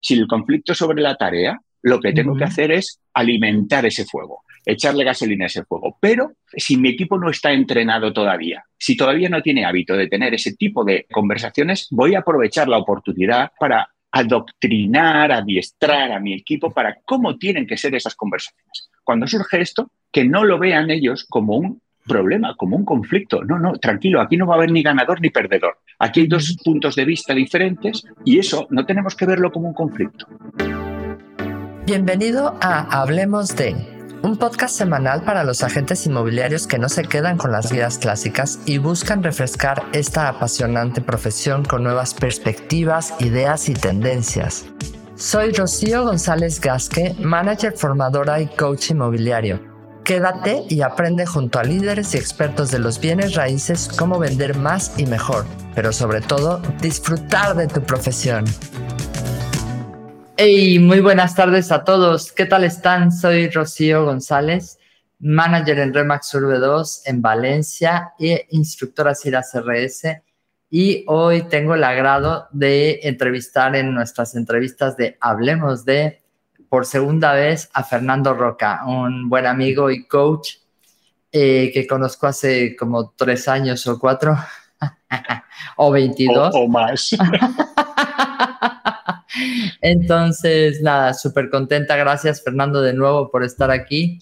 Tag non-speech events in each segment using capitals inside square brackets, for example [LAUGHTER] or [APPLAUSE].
si el conflicto sobre la tarea, lo que tengo que hacer es alimentar ese fuego, echarle gasolina a ese fuego. Pero si mi equipo no está entrenado todavía, si todavía no tiene hábito de tener ese tipo de conversaciones, voy a aprovechar la oportunidad para adoctrinar, adiestrar a mi equipo para cómo tienen que ser esas conversaciones. Cuando surge esto, que no lo vean ellos como un problema, como un conflicto. No, no, tranquilo, aquí no va a haber ni ganador ni perdedor. Aquí hay dos puntos de vista diferentes y eso no tenemos que verlo como un conflicto. Bienvenido a Hablemos de, un podcast semanal para los agentes inmobiliarios que no se quedan con las guías clásicas y buscan refrescar esta apasionante profesión con nuevas perspectivas, ideas y tendencias. Soy Rocío González Gasque, manager formadora y coach inmobiliario Quédate y aprende junto a líderes y expertos de los bienes raíces cómo vender más y mejor, pero sobre todo disfrutar de tu profesión. Hey, muy buenas tardes a todos. ¿Qué tal están? Soy Rocío González, manager en Remax Urbe 2 en Valencia e instructora CIRA CRS. Y hoy tengo el agrado de entrevistar en nuestras entrevistas de Hablemos de por segunda vez a Fernando Roca, un buen amigo y coach eh, que conozco hace como tres años o cuatro, [LAUGHS] o veintidós. O, más. [LAUGHS] Entonces, nada, súper contenta. Gracias, Fernando, de nuevo por estar aquí.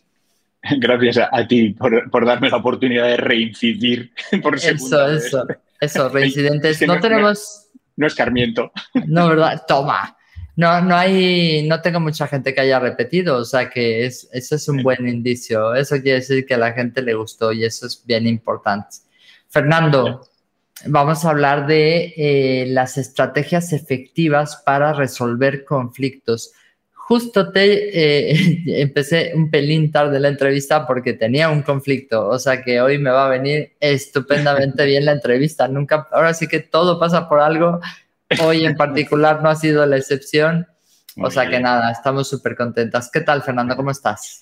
Gracias a, ti por, darme la oportunidad de reincidir [LAUGHS] por segunda Eso, eso, eso, reincidentes. no, tenemos... No, escarmiento. No, ¿verdad? Toma. No, no hay, no tengo mucha gente que haya repetido, o sea que es, eso es un buen indicio. Eso quiere decir que a la gente le gustó y eso es bien importante. Fernando, vamos a hablar de eh, las estrategias efectivas para resolver conflictos. Justo te eh, [LAUGHS] empecé un pelín tarde la entrevista porque tenía un conflicto, o sea que hoy me va a venir estupendamente [LAUGHS] bien la entrevista. Nunca, ahora sí que todo pasa por algo Hoy en [LAUGHS] particular no ha sido la excepción. o sea que nada, estamos súper contentas. ¿Qué tal, Fernando? ¿Cómo estás?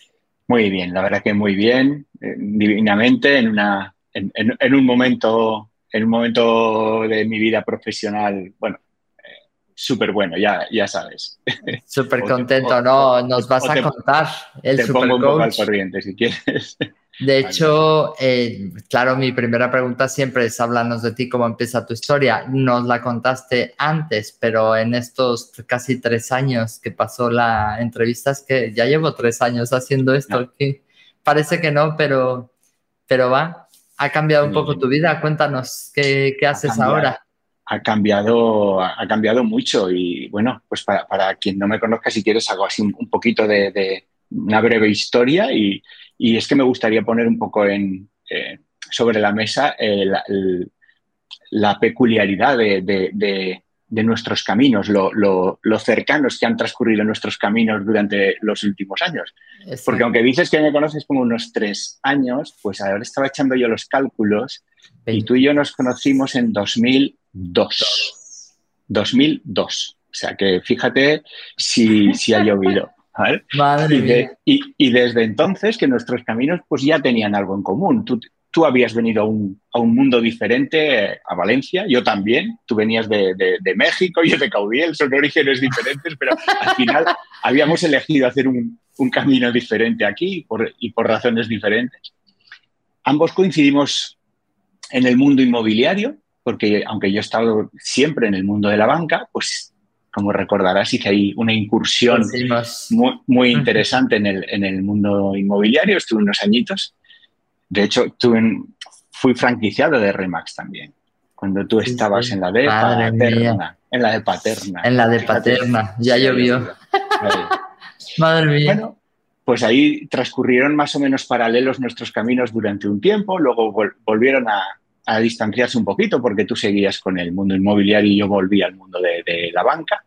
Muy bien, la verdad que muy bien, eh, divinamente, en, una, en, un momento, en un momento de mi vida profesional, bueno, eh, súper bueno, ya, ya sabes. [LAUGHS] Súper contento, ¿no? Nos vas a contar el te pongo un poco al corriente si quieres. [LAUGHS] De hecho, eh, claro, mi primera pregunta siempre es háblanos de ti, cómo empieza tu historia. Nos la contaste antes, pero en estos casi tres años que pasó la entrevista, es que ya llevo tres años haciendo esto. parece que no, pero, pero va. Ha cambiado un poco tu vida. Cuéntanos, ¿qué, haces ahora? Ha cambiado, ha cambiado mucho y bueno, pues para, quien no me conozca, si quieres, hago así un, poquito de una breve historia y, y es que me gustaría poner un poco en, eh, sobre la mesa eh, la, peculiaridad de, nuestros caminos, lo, cercanos que han transcurrido nuestros caminos durante los últimos años. Porque aunque dices que me conoces como unos tres años, pues ahora estaba echando yo los cálculos y tú y yo nos conocimos en 2002. 2002. O sea que fíjate si, si ha llovido y, desde entonces que nuestros caminos pues ya tenían algo en común. Tú, tú habías venido a un, a un, mundo diferente, a Valencia, yo también. Tú venías de, de, México, [LAUGHS] yo de Caudiel, son orígenes diferentes, pero al final habíamos elegido hacer un, un camino diferente aquí por, y por razones diferentes. Ambos coincidimos en el mundo inmobiliario, porque aunque yo he estado siempre en el mundo de la banca, pues como recordarás, hice ahí una incursión muy, muy, interesante en el, en el, mundo inmobiliario, estuve unos añitos. De hecho, tuve, fui franquiciado de Remax también, cuando tú estabas en la de Paterna. En la de Paterna. En la de Paterna, ya llovió. [LAUGHS] Madre mía. Bueno, pues ahí transcurrieron más o menos paralelos nuestros caminos durante un tiempo, luego volvieron a, a distanciarse un poquito porque tú seguías con el mundo inmobiliario y yo volví al mundo de, la banca.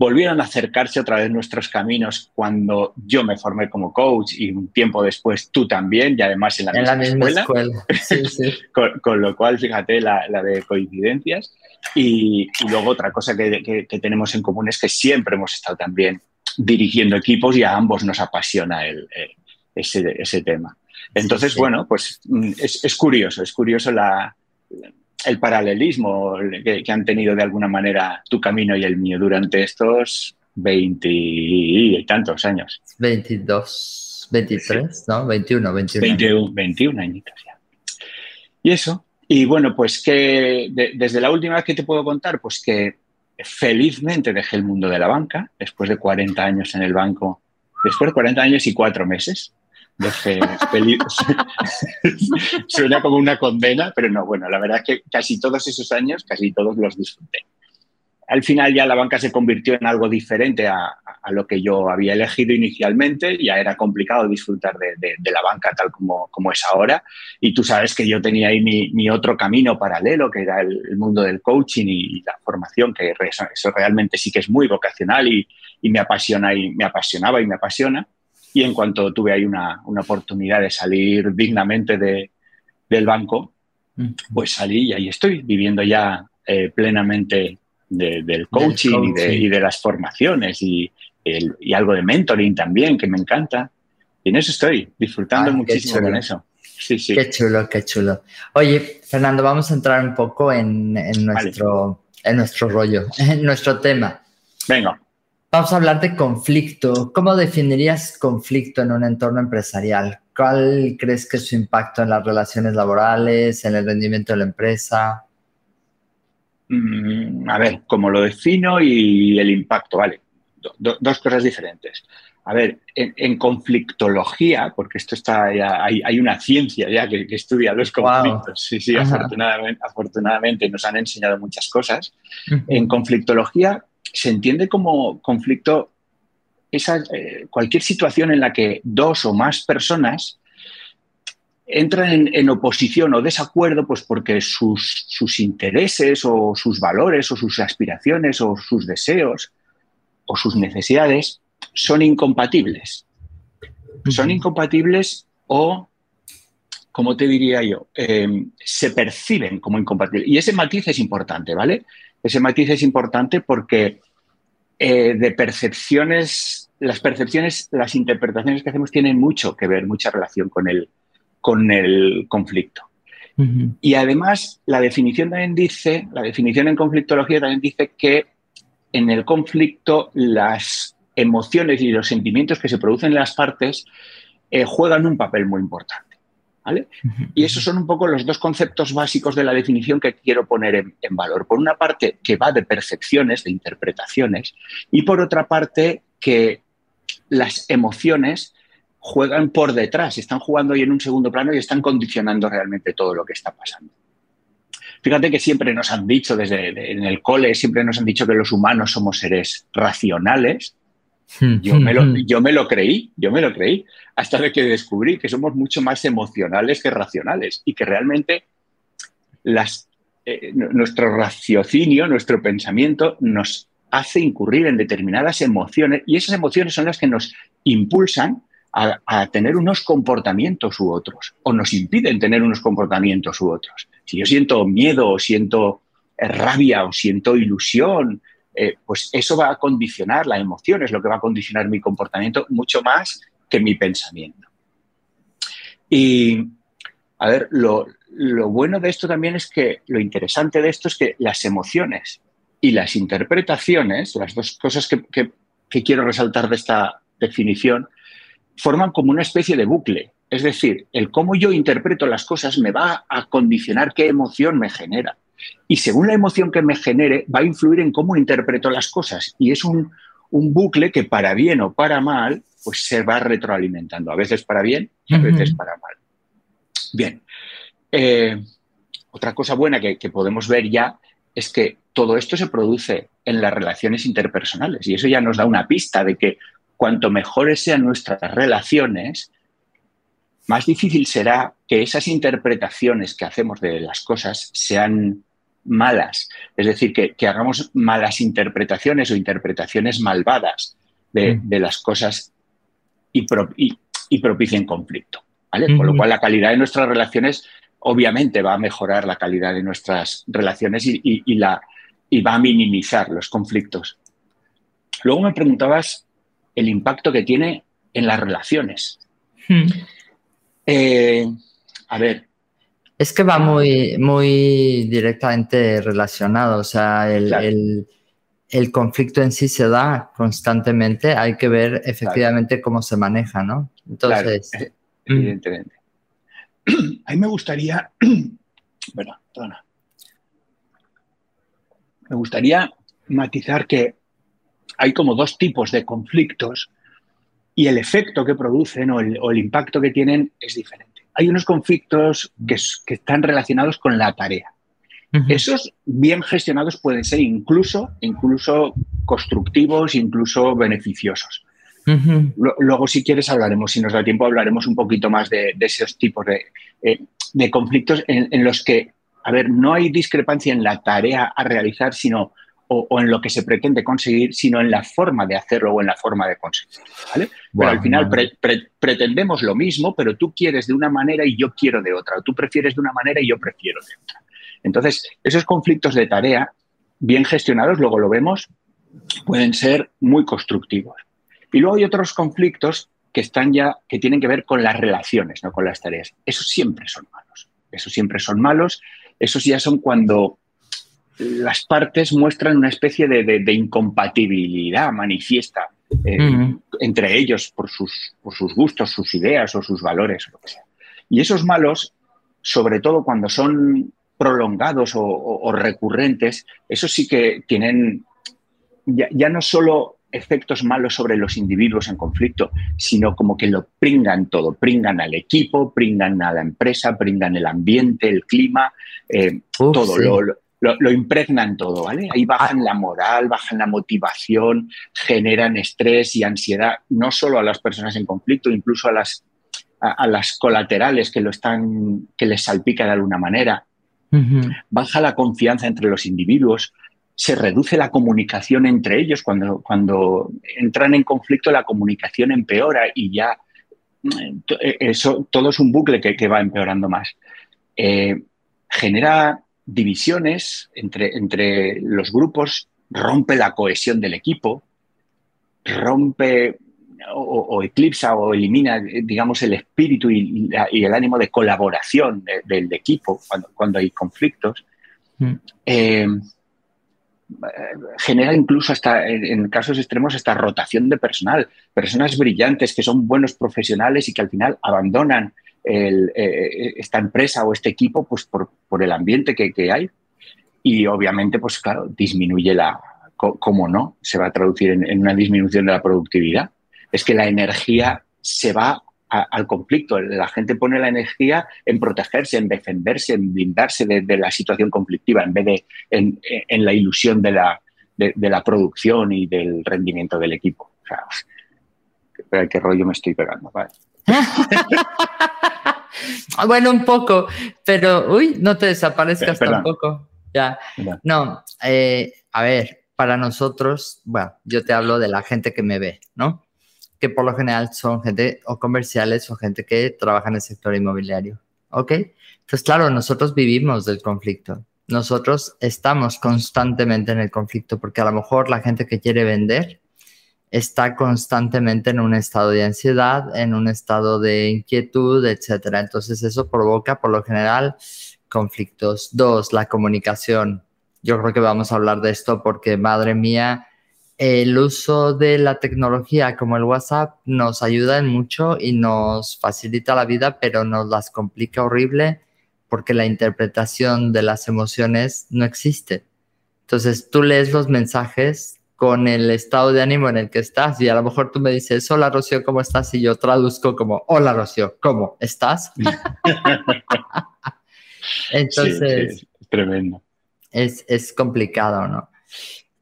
Volvieron a acercarse otra vez nuestros caminos cuando yo me formé como coach y un tiempo después tú también y además en la misma, escuela. [LAUGHS] con, lo cual, fíjate la, de coincidencias. Y, luego otra cosa que, tenemos en común es que siempre hemos estado también dirigiendo equipos y a ambos nos apasiona ese tema. Entonces, bueno, pues mm, es, curioso, es curioso la, el paralelismo que, han tenido de alguna manera tu camino y el mío durante estos 20 y tantos años. 22, 23, ¿no? 21, 21. 21, 21 añitos ya. Y eso. Y bueno, pues que desde la última vez que te puedo contar, pues que felizmente dejé el mundo de la banca, después de 40 años en el banco, después de 40 años y 4 meses. [LAUGHS] [LAUGHS] Suena como una condena, pero no, bueno, la verdad es que casi todos esos años, casi todos los disfruté al final ya la banca se convirtió en algo diferente a, lo que yo había elegido inicialmente. Ya era complicado disfrutar de, la banca tal como, como, es ahora. Y tú sabes que yo tenía ahí mi, otro camino paralelo, que era el, mundo del coaching y, la formación, que eso, realmente sí que es muy vocacional y, me apasiona y me apasionaba y me apasiona. Y en cuanto tuve ahí una, oportunidad de salir dignamente del banco, pues salí y ahí estoy, viviendo ya eh, plenamente del, coaching Y, de, las formaciones y, algo de mentoring también, que me encanta. Y en eso estoy, disfrutando muchísimo con eso. Sí, sí. Qué chulo, qué chulo. Oye, Fernando, vamos a entrar un poco en, nuestro, en nuestro rollo, [LAUGHS] en nuestro tema. Venga. Vamos a hablar de conflicto. ¿Cómo definirías conflicto en un entorno empresarial? ¿Cuál crees que es su impacto en las relaciones laborales, en el rendimiento de la empresa? Mm, a ver, cómo lo defino y el impacto, ¿vale? dos cosas diferentes. A ver, en, conflictología, porque esto está ya, hay, una ciencia ya que, estudia los conflictos. Sí, sí, afortunadamente, afortunadamente, nos han enseñado muchas cosas. En conflictología se entiende como conflicto esa, eh, cualquier situación en la que dos o más personas entran en, oposición o desacuerdo pues porque sus, sus, intereses o sus valores o sus aspiraciones o sus deseos o sus necesidades son incompatibles. Son incompatibles o, como te diría yo, em, se perciben como incompatibles. Y ese matiz es importante, ¿vale? Ese matiz es importante porque eh, de percepciones, las percepciones, las interpretaciones que hacemos tienen mucho que ver, mucha relación con el, con el conflicto. Y además, la definición también dice, la definición en conflictología también dice que en el conflicto las emociones y los sentimientos que se producen en las partes eh, juegan un papel muy importante. ¿Vale? Y esos son un poco los dos conceptos básicos de la definición que quiero poner en, en valor. Por una parte, que va de percepciones, de interpretaciones, y por otra parte, que las emociones juegan por detrás, están jugando ahí en un segundo plano y están condicionando realmente todo lo que está pasando. Fíjate que siempre nos han dicho, desde en el cole, siempre nos han dicho que los humanos somos seres racionales. [LAUGHS] Yo me, lo, yo me lo creí, yo me lo creí, hasta que descubrí que somos mucho más emocionales que racionales y que realmente las, eh, nuestro raciocinio, nuestro pensamiento nos hace incurrir en determinadas emociones y esas emociones son las que nos impulsan a, tener unos comportamientos u otros, o nos impiden tener unos comportamientos u otros. Si yo siento miedo o siento eh, rabia o siento ilusión, eh, pues eso va a condicionar la emoción, es lo que va a condicionar mi comportamiento mucho más que mi pensamiento. Y, a ver, lo, bueno de esto también es que lo interesante de esto es que las emociones y las interpretaciones, las dos cosas que quiero resaltar de esta definición, forman como una especie de bucle. Es decir, el cómo yo interpreto las cosas me va a condicionar qué emoción me genera. Y según la emoción que me genere, va a influir en cómo interpreto las cosas. Y es un, bucle que para bien o para mal, pues se va retroalimentando. A veces para bien y a veces para mal. Bien. Eh, otra cosa buena que, que podemos ver ya es que todo esto se produce en las relaciones interpersonales y eso ya nos da una pista de que cuanto mejores sean nuestras relaciones, más difícil será que esas interpretaciones que hacemos de las cosas sean malas. Es decir, que, hagamos malas interpretaciones o interpretaciones malvadas de, mm. las cosas y, propicien conflicto. Con lo cual, la calidad de nuestras relaciones obviamente va a mejorar la calidad de nuestras relaciones y, la, y va a minimizar los conflictos. Luego me preguntabas el impacto que tiene en las relaciones. Hmm. Eh, a ver, Es que va muy, muy directamente relacionado, o sea, el, conflicto en sí se da constantemente, hay que ver efectivamente cómo se maneja, ¿no? Entonces... Mm. evidentemente. [CLEARS THROAT] A mí me gustaría, [CLEARS THROAT] bueno, perdona. Me gustaría matizar que hay como dos tipos de conflictos y el efecto que producen o el, impacto que tienen es diferente. Hay unos conflictos que, están relacionados con la tarea. Esos bien gestionados pueden ser incluso, incluso constructivos, incluso beneficiosos. Luego, si quieres, hablaremos, si nos da tiempo, hablaremos un poquito más de, esos tipos de, eh, conflictos en, los que, a ver, no hay discrepancia en la tarea a realizar, sino o, en lo que se pretende conseguir, sino en la forma de hacerlo o en la forma de conseguirlo. ¿vale? pero al final pretendemos lo mismo, pero tú quieres de una manera y yo quiero de otra, o tú prefieres de una manera y yo prefiero de otra. Entonces, esos conflictos de tarea, bien gestionados, luego lo vemos, pueden ser muy constructivos. Y luego hay otros conflictos que están ya, que tienen que ver con las relaciones, no con las tareas. Esos siempre son malos. Esos siempre son malos. Esos ya son cuando las partes muestran una especie de, incompatibilidad manifiesta eh, entre ellos por sus, sus, gustos, sus ideas o sus valores, o lo que sea. Y esos malos, sobre todo cuando son prolongados o, recurrentes, esos sí que tienen ya, no solo efectos malos sobre los individuos en conflicto, sino como que lo pringan todo, pringan al equipo, pringan a la empresa, pringan el ambiente, el clima, eh, todo. Lo, lo, impregnan todo, ¿vale? Ahí bajan la moral, bajan la motivación, generan estrés y ansiedad, no solo a las personas en conflicto, incluso a las, a, las colaterales que, lo están, que les salpica de alguna manera. Baja la confianza entre los individuos, se reduce la comunicación entre ellos. Cuando, cuando entran en conflicto, la comunicación empeora y ya eh, eso todo es un bucle que, va empeorando más. Eh, genera divisiones entre, entre los grupos, rompe la cohesión del equipo, rompe o, eclipsa o elimina, digamos, el espíritu y, el ánimo de colaboración del equipo cuando, hay conflictos. Mm. Eh, genera incluso hasta, en casos extremos, esta rotación de personal. Personas brillantes que son buenos profesionales y que al final abandonan eh, esta empresa o este equipo pues por, el ambiente que, hay. Y obviamente, pues claro, disminuye la, ¿cómo no? Se va a traducir en, una disminución de la productividad. Es que la energía se va al conflicto. La gente pone la energía en protegerse, en defenderse, en blindarse de, la situación conflictiva, en vez de en, la ilusión de la, de, la, producción y del rendimiento del equipo. O ¿qué rollo me estoy pegando? Vale. [LAUGHS] bueno, un poco, pero uy, no te desaparezcas tampoco. Ya. No, eh, a ver, para nosotros, bueno, yo te hablo de la gente que me ve, ¿no? Que por lo general son gente o comerciales o gente que trabaja en el sector inmobiliario, ¿ok? Entonces, claro, nosotros vivimos del conflicto. Nosotros estamos constantemente en el conflicto porque a lo mejor la gente que quiere vender está constantemente en un estado de ansiedad, en un estado de inquietud, etcétera. Entonces eso provoca por lo general conflictos. Dos, la comunicación. Yo creo que vamos a hablar de esto porque, madre mía, el uso de la tecnología como el WhatsApp nos ayuda en mucho y nos facilita la vida, pero nos las complica horrible porque la interpretación de las emociones no existe. Entonces tú lees los mensajes con el estado de ánimo en el que estás. Y a lo mejor tú me dices, hola Rocío, ¿cómo estás? Y yo traduzco como, hola Rocío, ¿cómo estás? [LAUGHS] Entonces, es tremendo. Es, es complicado, ¿no?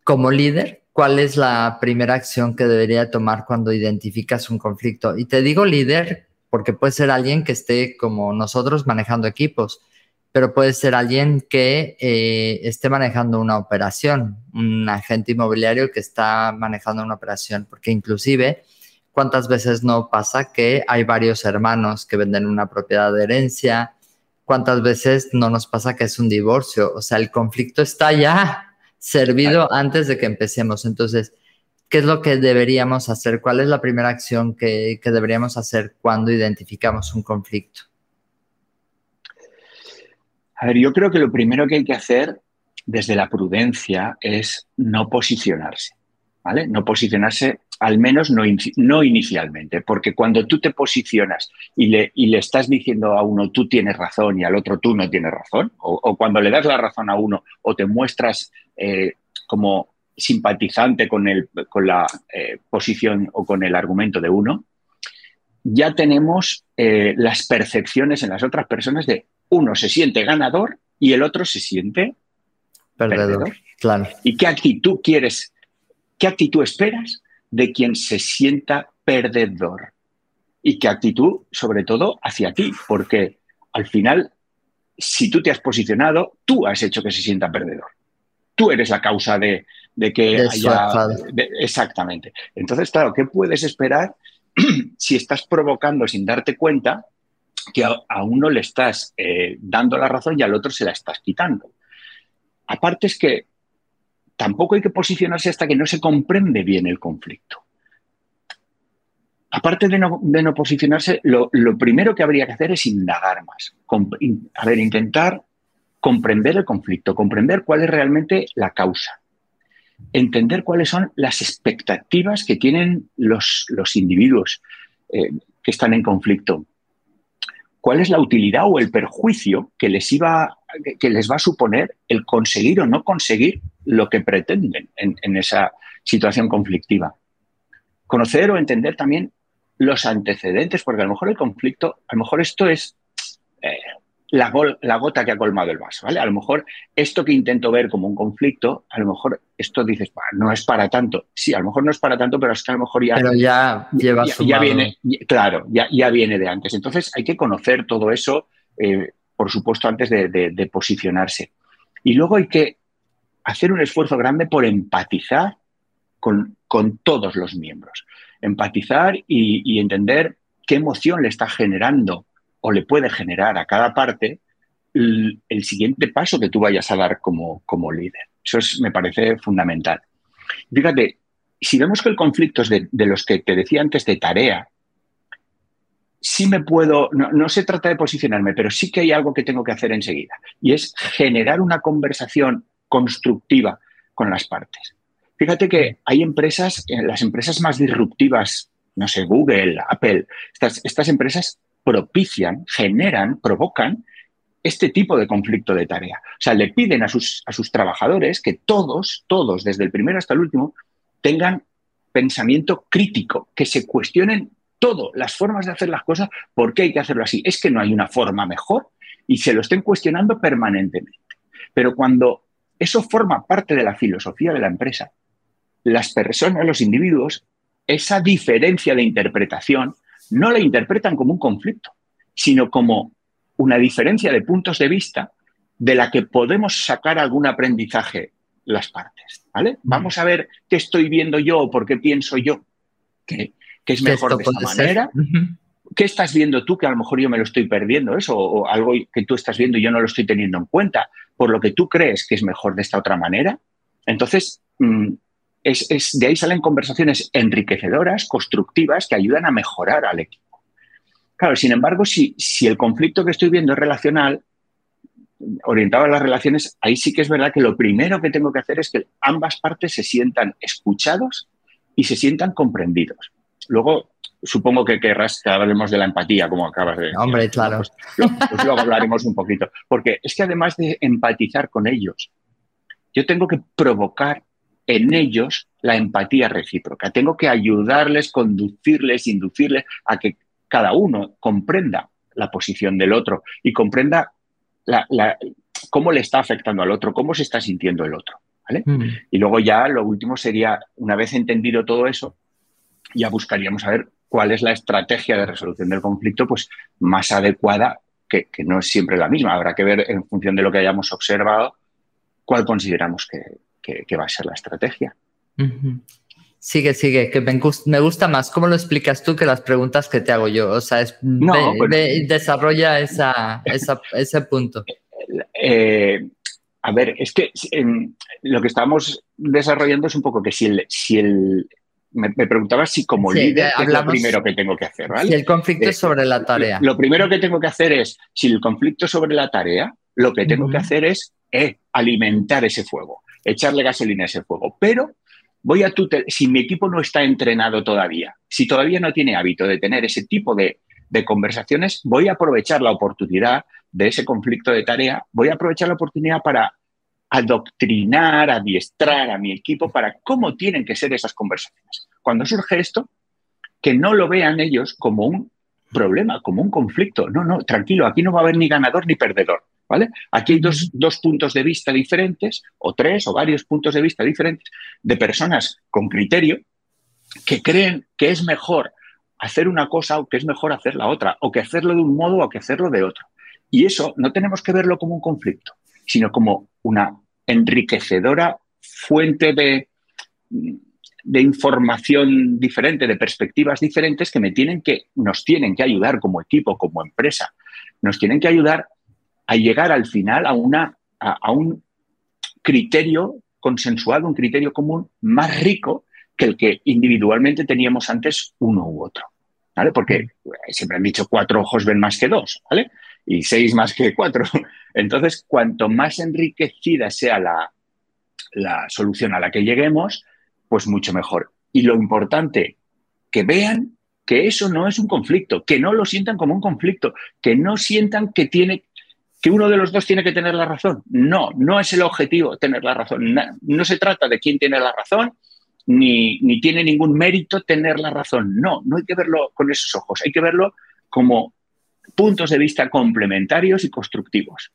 Como líder, ¿cuál es la primera acción que debería tomar cuando identificas un conflicto? Y te digo líder porque puede ser alguien que esté como nosotros manejando equipos pero puede ser alguien que eh, esté manejando una operación, un agente inmobiliario que está manejando una operación, porque inclusive, ¿cuántas veces no pasa que hay varios hermanos que venden una propiedad de herencia? ¿Cuántas veces no nos pasa que es un divorcio? O sea, el conflicto está ya servido antes de que empecemos. Entonces, ¿qué es lo que deberíamos hacer? ¿Cuál es la primera acción que deberíamos hacer cuando identificamos un conflicto? A ver, yo creo que lo primero que hay que hacer desde la prudencia es no posicionarse, ¿vale? No posicionarse, al menos no, no inicialmente, porque cuando tú te posicionas y le, y le, estás diciendo a uno tú tienes razón y al otro tú no tienes razón, o, cuando le das la razón a uno o te muestras eh, como simpatizante con, el, con la eh, posición o con el argumento de uno, ya tenemos eh, las percepciones en las otras personas de uno se siente ganador y el otro se siente perdedor. Claro. ¿Y qué actitud quieres, qué actitud esperas de quien se sienta perdedor? Y qué actitud, sobre todo, hacia ti, porque al final, si tú te has posicionado, tú has hecho que se sienta perdedor. Tú eres la causa de, que haya... exactamente. Entonces, claro, ¿qué puedes esperar [CLEARS THROAT] si estás provocando sin darte cuenta que a, uno le estás eh, dando la razón y al otro se la estás quitando. Aparte es que tampoco hay que posicionarse hasta que no se comprende bien el conflicto. Aparte de no, posicionarse, lo, primero que habría que hacer es indagar más. a ver, intentar comprender el conflicto, comprender cuál es realmente la causa, entender cuáles son las expectativas que tienen los, individuos eh, que están en conflicto, cuál es la utilidad o el perjuicio que les, iba, que les va a suponer el conseguir o no conseguir lo que pretenden en, esa situación conflictiva. Conocer o entender también los antecedentes, porque a lo mejor el conflicto, a lo mejor esto es la, gota que ha colmado el vaso, ¿vale? A lo mejor esto que intento ver como un conflicto, a lo mejor esto dices, no es para tanto. Sí, a lo mejor no es para tanto, pero es que a lo mejor ya... Pero ya lleva ya, viene, claro, ya, ya, viene de antes. Entonces hay que conocer todo eso, eh, por supuesto, antes de, posicionarse. Y luego hay que hacer un esfuerzo grande por empatizar con, todos los miembros. Empatizar y entender qué emoción le está generando o le puede generar a cada parte el, siguiente paso que tú vayas a dar como, como líder. Eso me parece fundamental. Fíjate, si vemos que el conflicto es de, los que te decía antes de tarea, sí me puedo, no, no, se trata de posicionarme, pero sí que hay algo que tengo que hacer enseguida, y es generar una conversación constructiva con las partes. Fíjate que hay empresas, eh, las empresas más disruptivas, no sé, Google, Apple, estas, estas empresas propician, generan, provocan este tipo de conflicto de tarea. O sea, le piden a sus, a sus trabajadores que todos, todos, desde el primero hasta el último, tengan pensamiento crítico, que se cuestionen todo, las formas de hacer las cosas, por qué hay que hacerlo así. Es que no hay una forma mejor y se lo estén cuestionando permanentemente. Pero cuando eso forma parte de la filosofía de la empresa, las personas, los individuos, esa diferencia de interpretación no la interpretan como un conflicto, sino como una diferencia de puntos de vista de la que podemos sacar algún aprendizaje las partes. ¿vale? Vamos a ver qué estoy viendo yo o por qué pienso yo que, es mejor de esta manera. ¿Qué estás viendo tú que a lo mejor yo me lo estoy perdiendo eso? O algo que tú estás viendo y yo no lo estoy teniendo en cuenta, por lo que tú crees que es mejor de esta otra manera. Entonces, mm, es, de ahí salen conversaciones enriquecedoras, constructivas, que ayudan a mejorar al equipo. Claro, sin embargo, si, si el conflicto que estoy viendo es relacional, orientado a las relaciones, ahí sí que es verdad que lo primero que tengo que hacer es que ambas partes se sientan escuchados y se sientan comprendidos. Luego, supongo que querrás que hablemos de la empatía, como acabas de decir. Hombre, claro. Pues, pues, luego hablaremos un poquito. Porque es que además de empatizar con ellos, yo tengo que provocar en ellos la empatía recíproca. Tengo que ayudarles, conducirles, inducirles a que cada uno comprenda la posición del otro y comprenda cómo le está afectando al otro, cómo se está sintiendo el otro. Mm. Y luego ya lo último sería, una vez entendido todo eso, ya buscaríamos saber cuál es la estrategia de resolución del conflicto pues, más adecuada, que, que no es siempre la misma. Habrá que ver en función de lo que hayamos observado cuál consideramos que, que, va a ser la estrategia. Sigue, sigue, que me, gusta más. ¿Cómo lo explicas tú que las preguntas que te hago yo? O sea, es, desarrolla esa, ese punto. [LAUGHS] Eh, a ver, es que lo que estamos desarrollando es un poco que si el, si el me, preguntaba si como líder es lo primero que tengo que hacer, ¿vale? Si el conflicto es sobre la tarea. Lo, lo primero que tengo que hacer es, si el conflicto es sobre la tarea, lo que tengo que hacer es eh, alimentar ese fuego, echarle gasolina a ese fuego. Pero voy a tutel si mi equipo no está entrenado todavía, si todavía no tiene hábito de tener ese tipo de, de conversaciones, voy a aprovechar la oportunidad de ese conflicto de tarea, voy a aprovechar la oportunidad para adoctrinar, adiestrar a mi equipo para cómo tienen que ser esas conversaciones. Cuando surge esto, que no lo vean ellos como un problema, como un conflicto. No, no, tranquilo, aquí no va a haber ni ganador ni perdedor. ¿Vale? Aquí hay dos, dos, puntos de vista diferentes, o tres, o varios puntos de vista diferentes, de personas con criterio que creen que es mejor hacer una cosa o que es mejor hacer la otra, o que hacerlo de un modo o que hacerlo de otro. Y eso no tenemos que verlo como un conflicto, sino como una enriquecedora fuente de, de información diferente, de perspectivas diferentes que me tienen que, nos tienen que ayudar como equipo, como empresa, nos tienen que ayudar a llegar al final a, una, a, un criterio consensuado, un criterio común más rico que el que individualmente teníamos antes uno u otro. ¿Vale? Porque siempre han dicho cuatro ojos ven más que dos, ¿vale? Y seis más que cuatro. [LAUGHS] Entonces, cuanto más enriquecida sea la, la solución a la que lleguemos, pues mucho mejor. Y lo importante, que vean que eso no es un conflicto, que no lo sientan como un conflicto, que no sientan que tiene que uno de los dos tiene que tener la razón. No, no es el objetivo tener la razón. No, se trata de quién tiene la razón, ni, ni, tiene ningún mérito tener la razón. No, no hay que verlo con esos ojos, hay que verlo como puntos de vista complementarios y constructivos.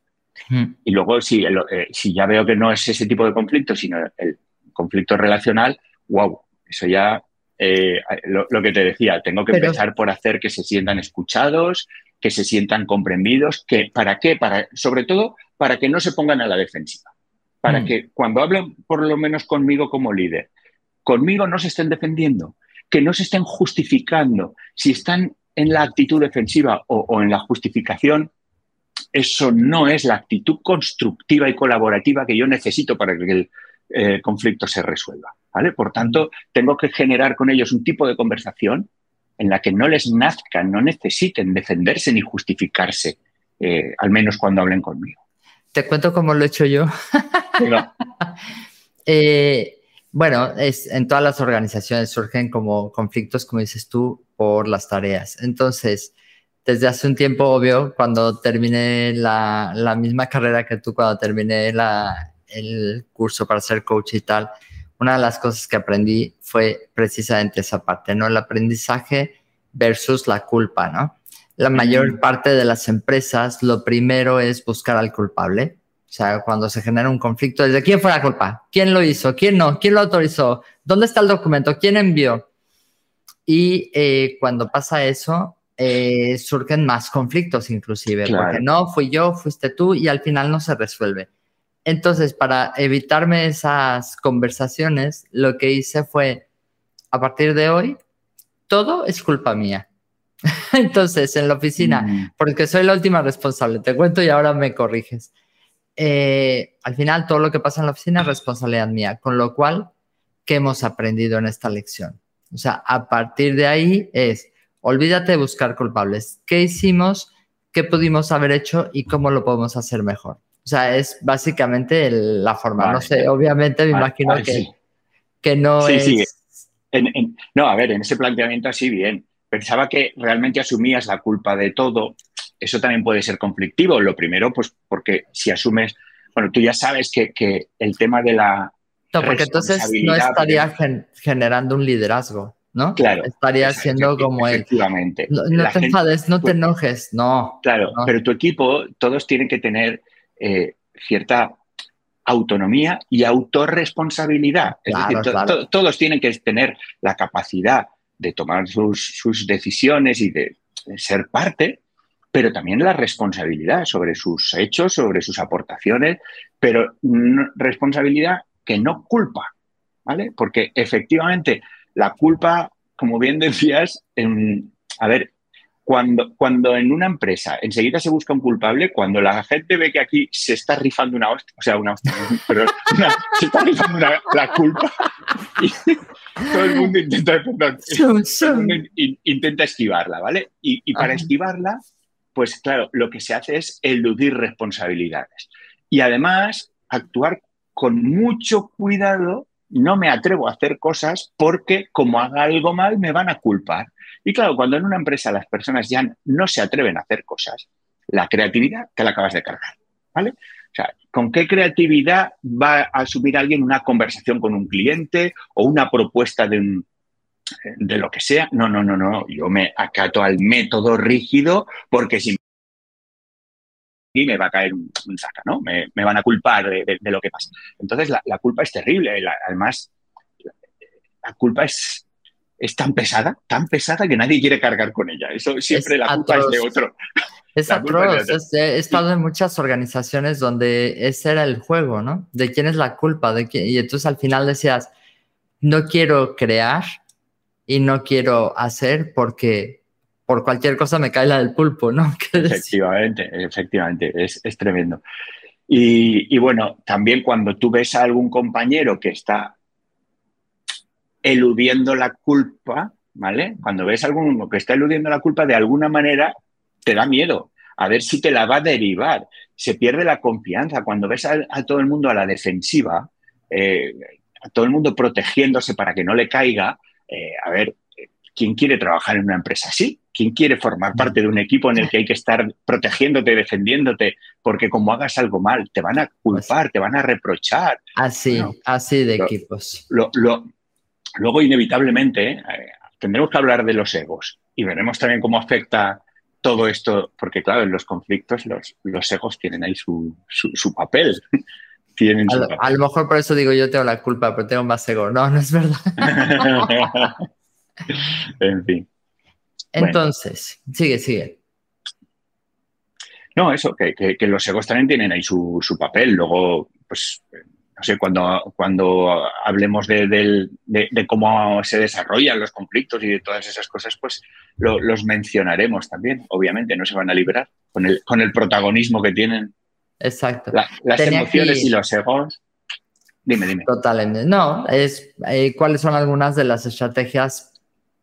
Hmm. Y luego, si, eh, si ya veo que no es ese tipo de conflicto, sino el conflicto relacional, wow, eso ya eh, lo, que te decía, tengo que empezar por hacer que se sientan escuchados, que se sientan comprendidos, que ¿para qué? Para, sobre todo para que no se pongan a la defensiva, para mm. que cuando hablen por lo menos conmigo como líder, conmigo no se estén defendiendo, que no se estén justificando, si están en la actitud defensiva o, en la justificación, eso no es la actitud constructiva y colaborativa que yo necesito para que el eh, conflicto se resuelva. ¿vale? Por tanto, tengo que generar con ellos un tipo de conversación en la que no les nazca, no necesiten defenderse ni justificarse, eh, al menos cuando hablen conmigo. Te cuento cómo lo he hecho yo. [LAUGHS] Eh, bueno, es, en todas las organizaciones surgen como conflictos, como dices tú, por las tareas. Entonces, desde hace un tiempo, obvio, cuando terminé la, la misma carrera que tú, cuando terminé la, el curso para ser coach y tal, una de las cosas que aprendí fue precisamente esa parte, ¿no? El aprendizaje versus la culpa, ¿no? La mayor parte de las empresas, lo primero es buscar al culpable. O sea, cuando se genera un conflicto, ¿de quién fue la culpa? ¿Quién lo hizo? ¿Quién no? ¿Quién lo autorizó? ¿Dónde está el documento? ¿Quién envió? Y eh, cuando pasa eso, eh, surgen más conflictos inclusive, porque no, fui yo, fuiste tú, y al final no se resuelve. Entonces, para evitarme esas conversaciones, lo que hice fue, a partir de hoy, todo es culpa mía. [LAUGHS] Entonces, en la oficina, mm. porque soy la última responsable, te cuento y ahora me corriges. Eh, al final, todo lo que pasa en la oficina es responsabilidad mía, con lo cual, ¿qué hemos aprendido en esta lección? O sea, a partir de ahí es, olvídate de buscar culpables. ¿Qué hicimos? ¿Qué pudimos haber hecho? ¿Y cómo lo podemos hacer mejor? O sea, es básicamente la forma. no sé, obviamente me imagino que, que no es... Sí. no, a ver, en ese planteamiento así bien. Pensaba que realmente asumías la culpa de todo. Eso también puede ser conflictivo. Lo primero, pues porque si asumes, bueno, tú ya sabes que, que el tema de la... No, porque entonces no estaría generando un liderazgo. ¿no? Claro. Estaría siendo como él. Efectivamente. No, te enfades, no te enojes, no. Claro, pero tu equipo, todos tienen que tener eh, cierta autonomía y autorresponsabilidad. es decir, todos tienen que tener la capacidad de tomar sus, decisiones y de, ser parte, pero también la responsabilidad sobre sus hechos, sobre sus aportaciones, pero responsabilidad que no culpa, ¿vale? Porque efectivamente la culpa, como bien decías, a ver, cuando, cuando en una empresa enseguida se busca un culpable, cuando la gente ve que aquí se está rifando una hostia, o sea, una hostia, pero se está rifando la culpa y todo el mundo intenta, [LAUGHS] intenta esquivarla, ¿vale? Y, para esquivarla, pues claro, lo que se hace es eludir responsabilidades. Y además, actuar con mucho cuidado, no me atrevo a hacer cosas porque como haga algo mal me van a culpar. Y claro, cuando en una empresa las personas ya no se atreven a hacer cosas, la creatividad te la acabas de cargar, ¿vale? O sea, ¿con qué creatividad va a asumir alguien una conversación con un cliente o una propuesta de, de lo que sea? No, no, no, no. Yo me acato al método rígido porque si y me va a caer un, saca, ¿no? Me, van a culpar de, lo que pasa. Entonces, la, culpa es terrible. además, la culpa es, es tan pesada, tan pesada que nadie quiere cargar con ella. Eso siempre la culpa es de [LAUGHS] otro. Es atroz. he estado en muchas organizaciones donde ese era el juego, ¿no? De quién es la culpa. De quién, y entonces al final decías, no quiero crear y no quiero hacer porque por cualquier cosa me cae la del pulpo, ¿no? [LAUGHS] Efectivamente, efectivamente, es, tremendo. Y, bueno, también cuando tú ves a algún compañero que está eludiendo la culpa, ¿vale? Cuando ves a alguno que está eludiendo la culpa, de alguna manera te da miedo a ver si te la va a derivar. Se pierde la confianza. Cuando ves a, todo el mundo a la defensiva, eh, a todo el mundo protegiéndose para que no le caiga, eh, a ver, ¿quién quiere trabajar en una empresa así? ¿Quién quiere formar parte de un equipo en el que hay que estar protegiéndote, defendiéndote? Porque como hagas algo mal, te van a culpar, te van a reprochar. Así, así de equipos. luego, inevitablemente, eh, tendremos que hablar de los egos y veremos también cómo afecta todo esto, porque claro, en los conflictos los, los egos tienen ahí su, papel. [LAUGHS] tienen a, lo mejor por eso digo yo tengo la culpa, pero tengo más ego. No, no es verdad. [LAUGHS] en fin. Entonces, sigue, sigue. No, eso, que, los egos también tienen ahí su, papel. Luego, pues, no sé, cuando, cuando hablemos de, cómo se desarrollan los conflictos y de todas esas cosas, pues los mencionaremos también. Obviamente, no se van a liberar con el, con el protagonismo que tienen. Exacto. las emociones y los egos. Dime, dime. Totalmente. No, es eh, cuáles son algunas de las estrategias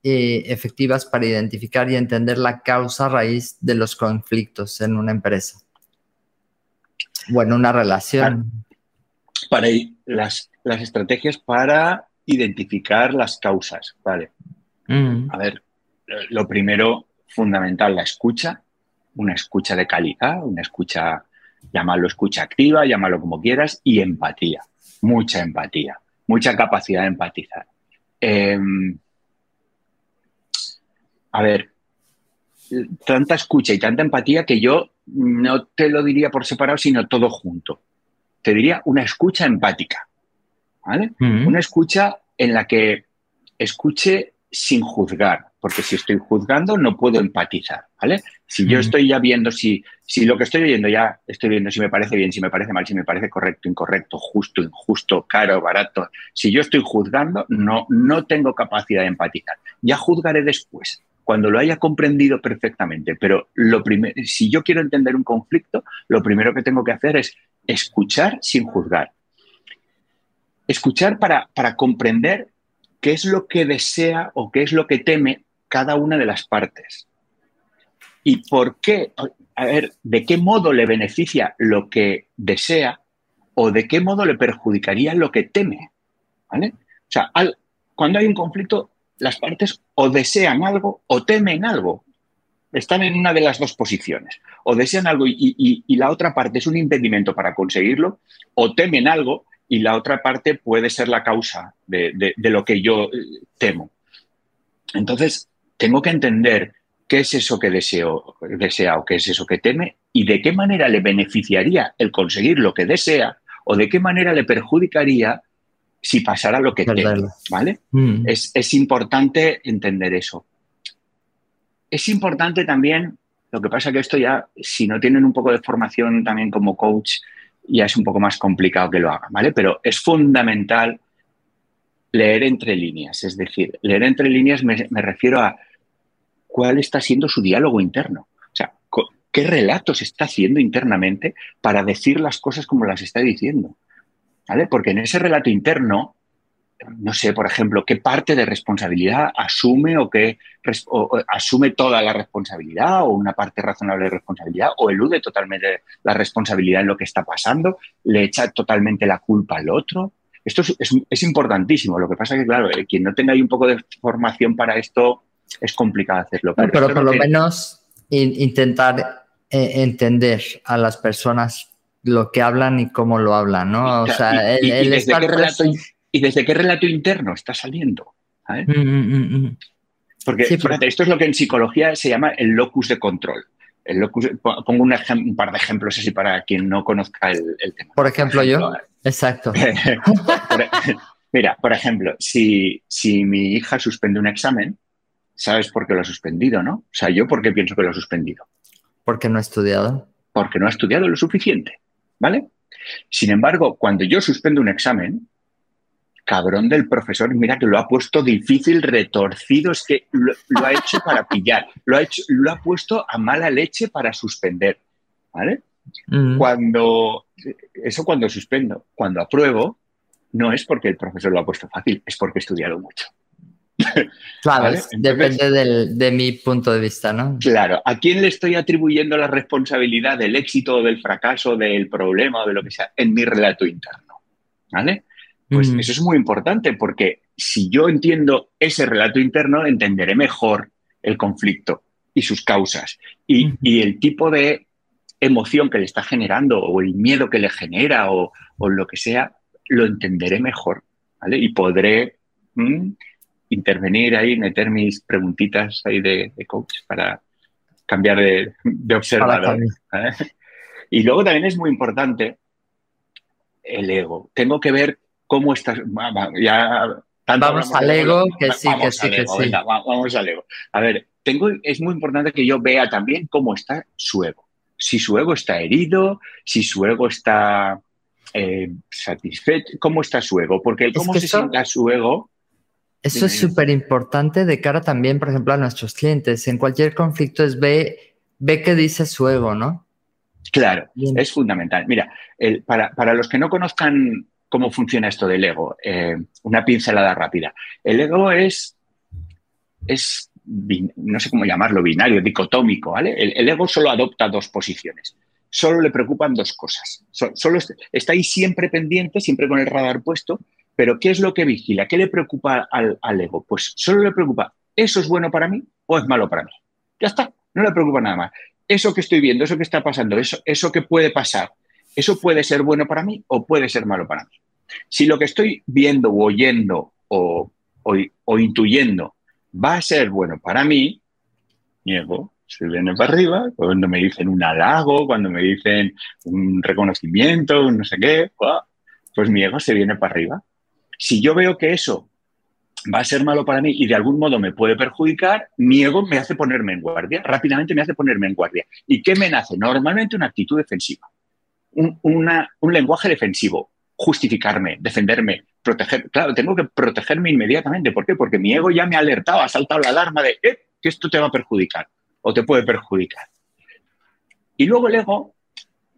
eh, efectivas para identificar y entender la causa raíz de los conflictos en una empresa. Bueno, una relación. Para, las, las, estrategias para identificar las causas, ¿vale? Mm. A ver, lo primero, fundamental, la escucha, una escucha de calidad, una escucha, llámalo escucha activa, llámalo como quieras, y empatía, mucha empatía, mucha capacidad de empatizar. Em, a ver, tanta escucha y tanta empatía que yo no te lo diría por separado, sino todo junto. Te diría una escucha empática, ¿vale? Una escucha en la que escuche sin juzgar, porque si estoy juzgando no puedo empatizar, ¿vale? Si yo estoy ya viendo si, si lo que estoy oyendo ya estoy viendo si me parece bien, si me parece mal, si me parece correcto, incorrecto, justo, injusto, caro, barato, si yo estoy juzgando, no, no tengo capacidad de empatizar. Ya juzgaré después cuando lo haya comprendido perfectamente. Pero lo si yo quiero entender un conflicto, lo primero que tengo que hacer es escuchar sin juzgar. Escuchar para, para comprender qué es lo que desea o qué es lo que teme cada una de las partes. Y por qué, a ver, de qué modo le beneficia lo que desea o de qué modo le perjudicaría lo que teme. ¿Vale? O sea, cuando hay un conflicto, las partes o desean algo o temen algo. Están en una de las dos posiciones. O desean algo y, la otra parte es un impedimento para conseguirlo, o temen algo y la otra parte puede ser la causa de, lo que yo eh, temo. Entonces, tengo que entender qué es eso que deseo, desea o qué es eso que teme y de qué manera le beneficiaría el conseguir lo que desea o de qué manera le perjudicaría si pasara lo que tengo, ¿vale? Mm. Es, importante entender eso. Es importante también, lo que pasa que esto ya, si no tienen un poco de formación también como coach, ya es un poco más complicado que lo hagan, ¿vale? Pero es fundamental leer entre líneas, es decir, leer entre líneas me, me refiero a cuál está siendo su diálogo interno. O sea, qué relatos está haciendo internamente para decir las cosas como las está diciendo. Porque en ese relato interno no sé, por ejemplo, qué parte de responsabilidad asume o qué asume toda la responsabilidad o una parte razonable de responsabilidad o elude totalmente la responsabilidad en lo que está pasando, le echa totalmente la culpa al otro. Esto es, importantísimo. Lo que pasa es que, claro, eh, quien no tenga ahí un poco de formación para esto es complicado hacerlo. Pero, por lo menos intentar eh, entender a las personas lo que hablan y cómo lo hablan, ¿no? O sea, y, desde qué relato, interno está saliendo? Mm, mm, mm, porque, fíjate, esto es lo que en psicología se llama el locus de control. El locus, pongo un, par de ejemplos así para quien no conozca el, tema. Por ejemplo, yo. Exacto. [LAUGHS] mira, por ejemplo, si, si mi hija suspende un examen, ¿sabes por qué lo ha suspendido, no? O sea, ¿yo por qué pienso que lo ha suspendido? Porque no ha estudiado. Porque no ha estudiado lo suficiente. ¿Vale? Sin embargo, cuando yo suspendo un examen, cabrón del profesor, mira que lo ha puesto difícil, retorcido, es que lo, ha hecho para pillar, lo ha, hecho, lo ha puesto a mala leche para suspender, ¿vale? Mm. Cuando, eso cuando suspendo, cuando apruebo, no es porque el profesor lo ha puesto fácil, es porque he estudiado mucho. [COUGHS] Claro, depende de mi punto de vista, ¿no? Claro, ¿a quién le estoy atribuyendo la responsabilidad del éxito o del fracaso, del problema o de lo que sea en mi relato interno? ¿Vale? Pues mm. eso es muy importante porque si yo entiendo ese relato interno, entenderé mejor el conflicto y sus causas y, el tipo de emoción que le está generando o el miedo que le genera o, lo que sea, lo entenderé mejor, ¿vale? Y podré intervenir ahí, meter mis preguntitas ahí de, coach para cambiar de, observador. Y luego también es muy importante el ego. Tengo que ver cómo estás. Ya, vamos al ego, que sí, que sí, que sí. vamos al ego. A ver, tengo, es muy importante que yo vea también cómo está su ego. Si su ego está herido, si su ego está eh, satisfecho, cómo está su ego. Porque el cómo se sienta su ego eso es súper importante de cara también, por ejemplo, a nuestros clientes. En cualquier conflicto es ve, ve qué dice su ego, ¿no? Claro, es fundamental. Mira, para, los que no conozcan cómo funciona esto del ego, eh, una pincelada rápida. El ego es, es, no sé cómo llamarlo, binario, dicotómico, ¿vale? El, ego solo adopta dos posiciones. Solo le preocupan dos cosas. solo está ahí siempre pendiente, siempre con el radar puesto pero ¿qué es lo que vigila? ¿Qué le preocupa al, ego? Pues solo le preocupa, ¿eso es bueno para mí o es malo para mí? Ya está, no le preocupa nada más. Eso que estoy viendo, eso que está pasando, eso, eso que puede pasar, ¿eso puede ser bueno para mí o puede ser malo para mí? Si lo que estoy viendo o oyendo o, o, intuyendo va a ser bueno para mí, mi ego se viene para arriba, cuando me dicen un halago, cuando me dicen un reconocimiento, un no sé qué, pues mi ego se viene para arriba. Si yo veo que eso va a ser malo para mí y de algún modo me puede perjudicar, mi ego me hace ponerme en guardia, rápidamente me hace ponerme en guardia. ¿Y qué me nace? Normalmente una actitud defensiva, un, lenguaje defensivo, justificarme, defenderme, proteger. Claro, tengo que protegerme inmediatamente. ¿Por qué? Porque mi ego ya me ha alertado, ha saltado la alarma de eh, que esto te va a perjudicar o te puede perjudicar. Y luego el ego,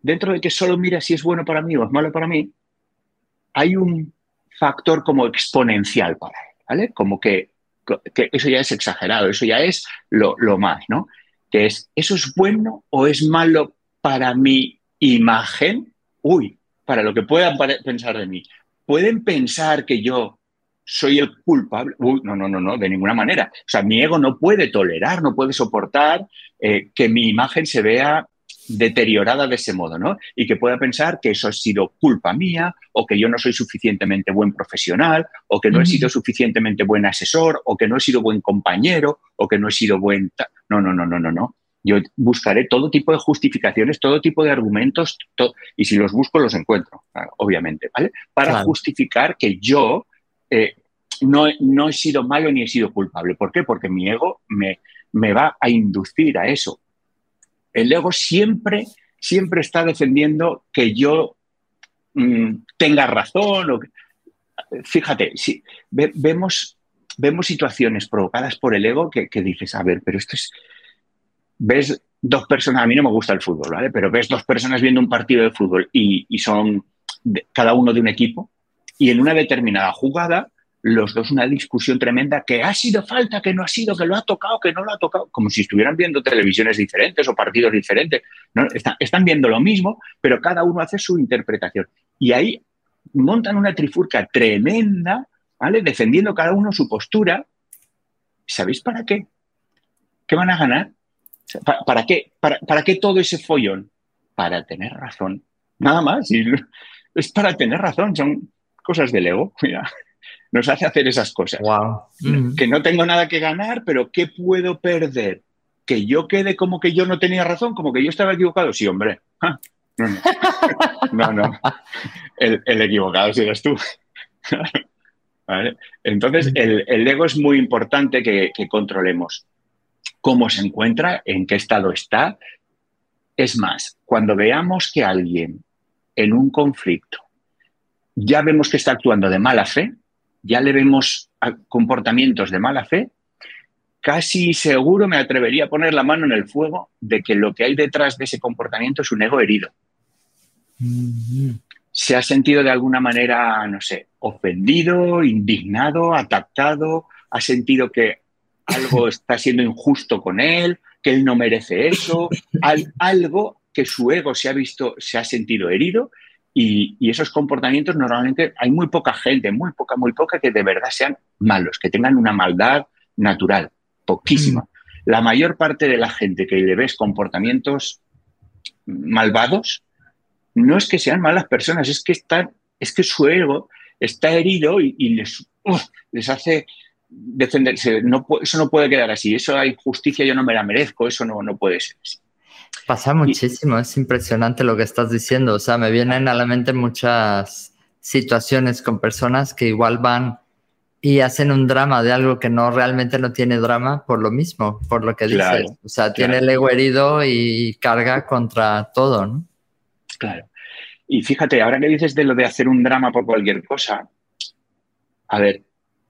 dentro de que solo mira si es bueno para mí o es malo para mí, hay un factor como exponencial para él, ¿vale? Como que, eso ya es exagerado, eso ya es lo, más, ¿no? Que es, ¿eso es bueno o es malo para mi imagen? Uy, para lo que puedan pensar de mí. ¿Pueden pensar que yo soy el culpable? Uy, no, no, no, no, de ninguna manera. O sea, mi ego no puede tolerar, no puede soportar eh, que mi imagen se vea deteriorada de ese modo, ¿no? Y que pueda pensar que eso ha sido culpa mía, o que yo no soy suficientemente buen profesional, o que no he sido suficientemente buen asesor, o que no he sido buen compañero, o que no he sido buen... No, no, no, no, no, no. Yo buscaré todo tipo de justificaciones, todo tipo de argumentos, y si los busco los encuentro, obviamente, ¿vale? Para justificar que yo eh, no, no, he sido malo ni he sido culpable. ¿Por qué? Porque mi ego me, me va a inducir a eso el ego siempre, siempre está defendiendo que yo mm, tenga razón. O fíjate, si vemos, vemos situaciones provocadas por el ego que, dices, a ver, pero esto es. Ves dos personas, a mí no me gusta el fútbol, ¿vale? Pero ves dos personas viendo un partido de fútbol y, son cada uno de un equipo y en una determinada jugada los dos una discusión tremenda, que ha sido falta, que no ha sido, que lo ha tocado, que no lo ha tocado, como si estuvieran viendo televisiones diferentes o partidos diferentes. Están, viendo lo mismo, pero cada uno hace su interpretación. Y ahí montan una trifurca tremenda, ¿vale? Defendiendo cada uno su postura. ¿Sabéis para qué? ¿Qué van a ganar? ¿Para, qué? Para, ¿Para qué todo ese follón? Para tener razón. Nada más. [LAUGHS] es para tener razón. Son cosas del ego. [LAUGHS] Mira nos hace hacer esas cosas. Mm. Que no tengo nada que ganar, pero ¿qué puedo perder? Que yo quede como que yo no tenía razón, como que yo estaba equivocado. Sí, hombre. Ah, no, no. [LAUGHS] El, equivocado eres tú. Entonces, mm. el, ego es muy importante que, que controlemos cómo se encuentra, en qué estado está. Es más, cuando veamos que alguien en un conflicto ya vemos que está actuando de mala fe, ya le vemos comportamientos de mala fe, casi seguro me atrevería a poner la mano en el fuego de que lo que hay detrás de ese comportamiento es un ego herido. Se ha sentido de alguna manera, no sé, ofendido, indignado, atacado, ha sentido que algo [LAUGHS] está siendo injusto con él, que él no merece eso, algo que su ego se ha visto, se ha sentido herido y, esos comportamientos normalmente hay muy poca gente, muy poca, muy poca que de verdad sean malos, que tengan una maldad natural, poquísima. Mm. La mayor parte de la gente que le ves comportamientos malvados, no es que sean malas personas, es que están, es que su ego está herido y, les, les hace defenderse. No, eso no puede quedar así. Eso hay justicia, yo no me la merezco, eso no, no puede ser así. Pasa muchísimo, es impresionante lo que estás diciendo. O sea, me vienen a la mente muchas situaciones con personas que igual van y hacen un drama de algo que no realmente no tiene drama por lo mismo, por lo que dices. O sea, tiene el ego herido y carga contra todo, ¿no? Claro. Y fíjate, ahora que dices de lo de hacer un drama por cualquier cosa, a ver,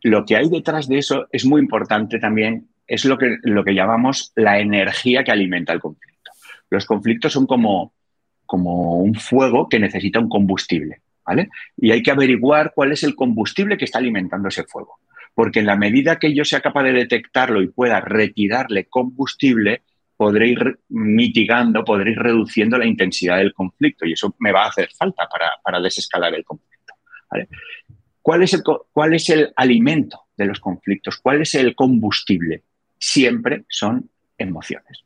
lo que hay detrás de eso es muy importante también, es lo que, lo que llamamos la energía que alimenta el conflicto. Los conflictos son como, como un fuego que necesita un combustible, ¿vale? Y hay que averiguar cuál es el combustible que está alimentando ese fuego. Porque en la medida que yo sea capaz de detectarlo y pueda retirarle combustible, podré ir mitigando, podré ir reduciendo la intensidad del conflicto y eso me va a hacer falta para, desescalar el conflicto. ¿Cuál, es el, ¿Cuál es el alimento de los conflictos? ¿Cuál es el combustible? Siempre son emociones.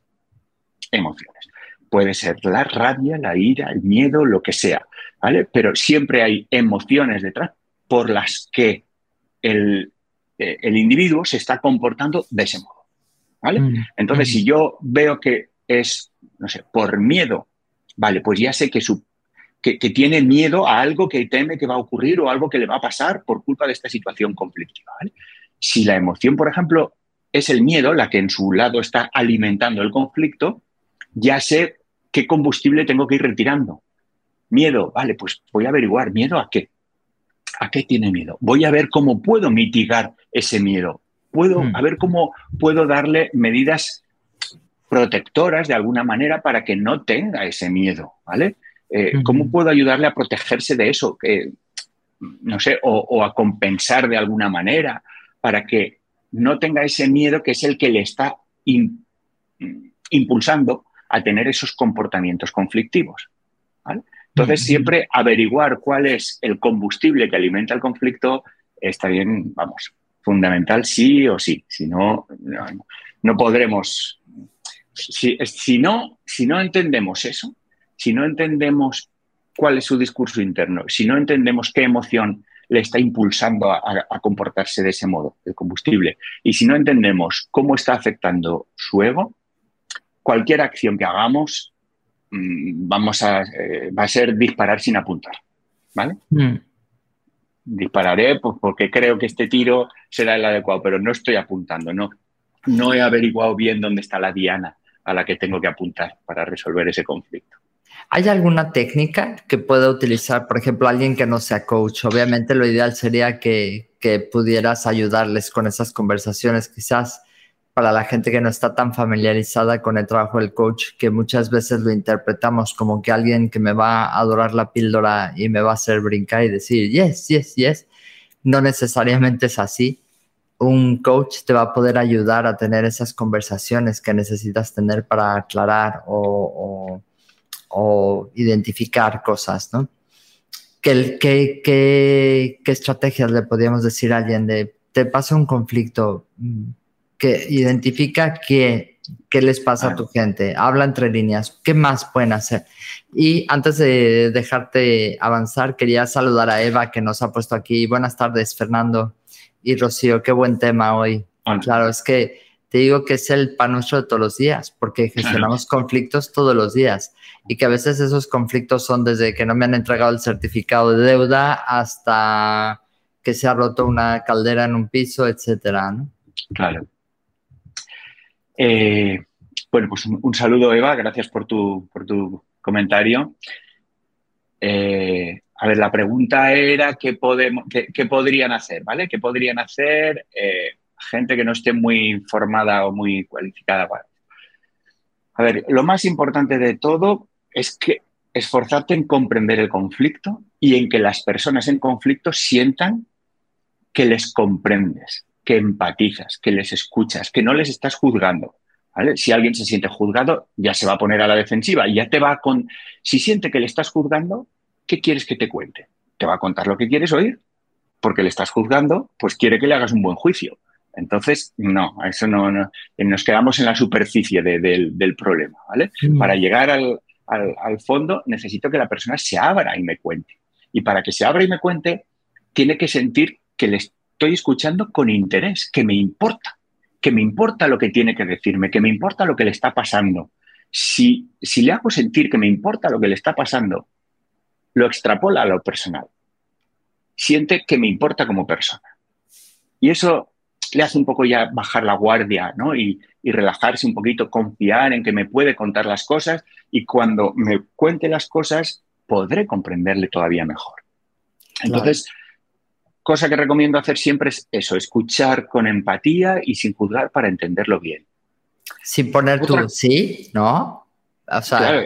Emociones. Puede ser la rabia, la ira, el miedo, lo que sea, ¿vale? Pero siempre hay emociones detrás por las que el, eh, individuo se está comportando de ese modo, ¿vale? Mm, Entonces, mm. si yo veo que es, no sé, por miedo, vale, pues ya sé que, su, que, que, tiene miedo a algo que teme que va a ocurrir o algo que le va a pasar por culpa de esta situación conflictiva, ¿vale? Si la emoción, por ejemplo, es el miedo, la que en su lado está alimentando el conflicto, ya sé qué combustible tengo que ir retirando. Miedo, vale, pues voy a averiguar, ¿miedo a qué? ¿A qué tiene miedo? Voy a ver cómo puedo mitigar ese miedo. Puedo, mm. a ver cómo puedo darle medidas protectoras de alguna manera para que no tenga ese miedo, ¿vale? Eh, ¿Cómo puedo ayudarle a protegerse de eso? no sé, o, a compensar de alguna manera para que no tenga ese miedo que es el que le está impulsando a tener esos comportamientos conflictivos. Entonces, siempre averiguar cuál es el combustible que alimenta el conflicto está bien, vamos, fundamental sí o sí. Si no, no, podremos. Si, si, no, si no entendemos eso, si no entendemos cuál es su discurso interno, si no entendemos qué emoción le está impulsando a, comportarse de ese modo, el combustible, y si no entendemos cómo está afectando su ego, cualquier acción que hagamos mm, vamos a, eh, va a ser disparar sin apuntar. ¿Vale? Mm. Dispararé pues, porque creo que este tiro será el adecuado, pero no estoy apuntando, no, no he averiguado bien dónde está la diana a la que tengo que apuntar para resolver ese conflicto. ¿Hay alguna técnica que pueda utilizar, por ejemplo, alguien que no sea coach? Obviamente lo ideal sería que, que pudieras ayudarles con esas conversaciones, quizás para la gente que no está tan familiarizada con el trabajo del coach, que muchas veces lo interpretamos como que alguien que me va a adorar la píldora y me va a hacer brincar y decir, yes, yes, yes. no necesariamente es así. Un coach te va a poder ayudar a tener esas conversaciones que necesitas tener para aclarar o, identificar cosas, ¿no? ¿Qué, qué, qué, estrategias le podríamos decir a alguien de, te pasa un conflicto, mm, que identifica qué, qué les pasa a tu gente, habla entre líneas, qué más pueden hacer. Y antes de dejarte avanzar, quería saludar a Eva que nos ha puesto aquí. Buenas tardes, Fernando y Rocío, qué buen tema hoy. Claro, es que te digo que es el pan nuestro de todos los días, porque gestionamos conflictos todos los días y que a veces esos conflictos son desde que no me han entregado el certificado de deuda hasta que se ha roto una caldera en un piso, etcétera, ¿no? Claro. Eh, bueno, pues un, saludo, Eva, gracias por tu, por tu comentario. Eh, a ver, la pregunta era qué, podemos, qué, podrían hacer, ¿vale? ¿Qué podrían hacer eh, gente que no esté muy informada o muy cualificada? A ver, lo más importante de todo es que esforzarte en comprender el conflicto y en que las personas en conflicto sientan que les comprendes, que empatizas, que les escuchas, que no les estás juzgando. Si alguien se siente juzgado, ya se va a poner a la defensiva y ya te va con... Si siente que le estás juzgando, ¿qué quieres que te cuente? ¿Te va a contar lo que quieres oír? Porque le estás juzgando, pues quiere que le hagas un buen juicio. Entonces, no, eso no, nos quedamos en la superficie del, problema, ¿vale? Mm. Para llegar al, al fondo necesito que la persona se abra y me cuente. Y para que se abra y me cuente, tiene que sentir que le estoy escuchando con interés, que me importa que me importa lo que tiene que decirme, que me importa lo que le está pasando. Si, si le hago sentir que me importa lo que le está pasando, lo extrapola a lo personal. Siente que me importa como persona. Y eso le hace un poco ya bajar la guardia ¿no? y, relajarse un poquito, confiar en que me puede contar las cosas y cuando me cuente las cosas podré comprenderle todavía mejor. Entonces, cosa que recomiendo hacer siempre es eso, escuchar con empatía y sin juzgar para entenderlo bien. Sin poner tu sí, ¿no? O sea...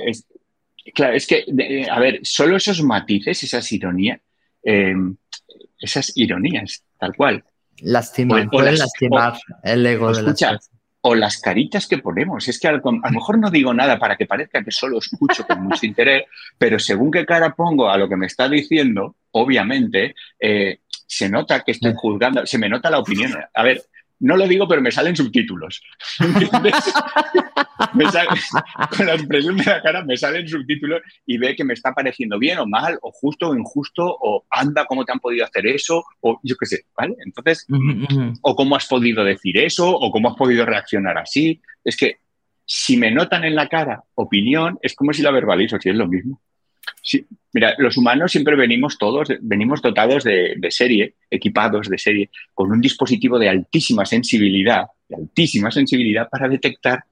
claro, es, que, a ver, solo esos matices, esas ironías, eh, esas ironías, tal cual. Lastimar, pueden lastimar el ego de las O las caritas que ponemos. Es que a lo, mejor no digo nada para que parezca que solo escucho con mucho interés, pero según qué cara pongo a lo que me está diciendo, obviamente, eh, se nota que estoy juzgando, se me nota la opinión. A ver, no lo digo, pero me salen subtítulos. [LAUGHS] con la expresión de la cara me salen subtítulos y ve que me está pareciendo bien o mal, o justo o injusto, o anda, ¿cómo te han podido hacer eso? O yo qué sé, ¿vale? Entonces, o cómo has podido decir eso, o cómo has podido reaccionar así. Es que si me notan en la cara opinión, es como si la verbalizo, si es lo mismo. Sí, mira, los humanos siempre venimos todos, venimos dotados de, serie, equipados de serie, con un dispositivo de altísima sensibilidad, de altísima sensibilidad para detectar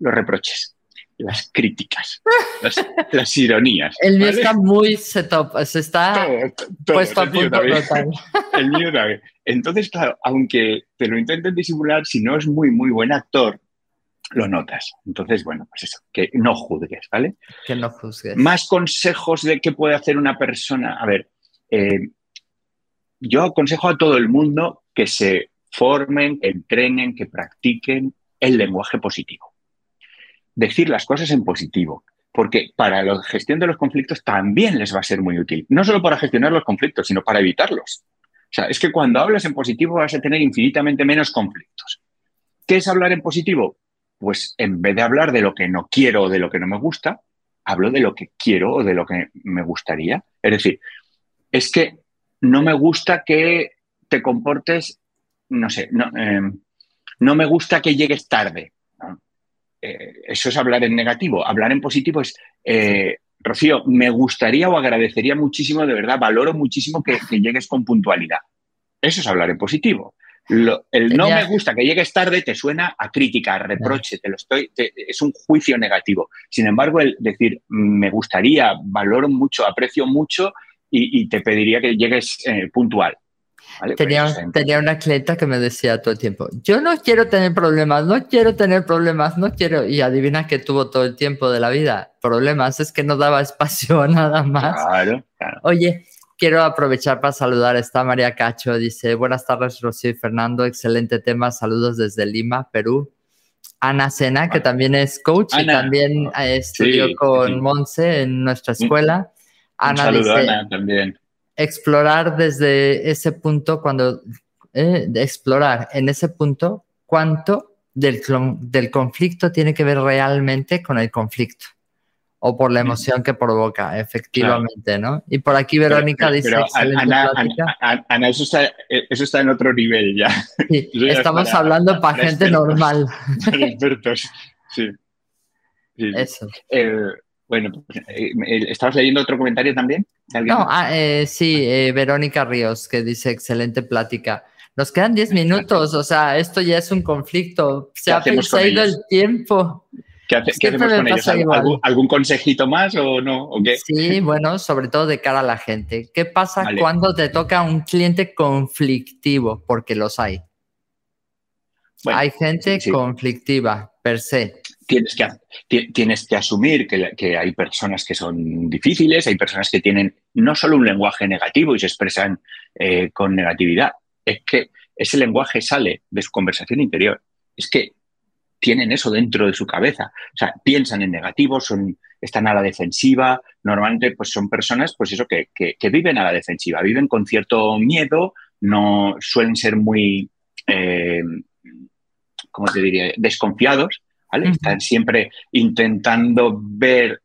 los reproches, las críticas, [LAUGHS] las, ironías. El mío está muy setup, se está puesto a punto [LAUGHS] El mío también. Entonces, claro, aunque te lo intenten disimular, si no es muy, muy buen actor, lo notas. Entonces, bueno, pues eso, que no juzgues, ¿vale? Que no juzgues. Más consejos de qué puede hacer una persona. A ver, eh, yo aconsejo a todo el mundo que se formen, que entrenen, que practiquen el lenguaje positivo. Decir las cosas en positivo, porque para la gestión de los conflictos también les va a ser muy útil. No solo para gestionar los conflictos, sino para evitarlos. O sea, es que cuando hablas en positivo vas a tener infinitamente menos conflictos. ¿Qué es hablar en positivo? Pues en vez de hablar de lo que no quiero o de lo que no me gusta, hablo de lo que quiero o de lo que me gustaría. Es decir, es que no me gusta que te comportes, no sé, no, em, me gusta que llegues tarde. Eh, eso es hablar en negativo. Hablar en positivo es, eh, Rocío, me gustaría o agradecería muchísimo, de verdad, valoro muchísimo que llegues con puntualidad. Eso es hablar en positivo el no me gusta que llegues tarde te suena a crítica, a reproche, te lo estoy, es un juicio negativo. Sin embargo, el decir me gustaría, valoro mucho, aprecio mucho y, te pediría que llegues eh, puntual. Pues tenía, una clienta que me decía todo el tiempo, yo no quiero tener problemas, no quiero tener problemas, no quiero. Y adivina que tuvo todo el tiempo de la vida. Problemas es que no daba espacio a nada más. Claro, claro. Oye, quiero aprovechar para saludar. Está María Cacho, dice, buenas tardes, Rocío y Fernando, excelente tema, saludos desde Lima, Perú. Ana Sena, que también es coach y también eh, estudió con Monse en nuestra escuela. Ana dice, Ana, también. Explorar desde ese punto, cuando, eh, explorar en ese punto, cuánto del, del conflicto tiene que ver realmente con el conflicto o por la emoción que provoca, efectivamente, ¿no? Y por aquí Verónica dice... Ana, Ana, eso, está, eso está en otro nivel ya. [LAUGHS] estamos hablando para, gente normal. [LAUGHS] Para expertos, sí. Eso. bueno, eh, ¿estabas leyendo otro comentario también? No, ah, eh, sí, eh, Verónica Ríos, que dice, excelente plática. Nos quedan 10 minutos, o sea, esto ya es un conflicto. Se ha, ido el tiempo. ¿Qué, hacemos con ellos? ¿Algún, consejito más o no? Sí, bueno, sobre todo de cara a la gente. ¿Qué pasa cuando te toca un cliente conflictivo? Porque los hay. hay gente conflictiva, per se. Tienes que, tienes que asumir que, hay personas que son difíciles, hay personas que tienen no solo un lenguaje negativo y se expresan eh, con negatividad, es que ese lenguaje sale de su conversación interior. Es que tienen eso dentro de su cabeza. O sea, piensan en negativo, son, están a la defensiva. Normalmente, pues son personas, pues eso, que, viven a la defensiva, viven con cierto miedo, no suelen ser muy, eh, ¿cómo te diría?, desconfiados, ¿vale? Están siempre intentando ver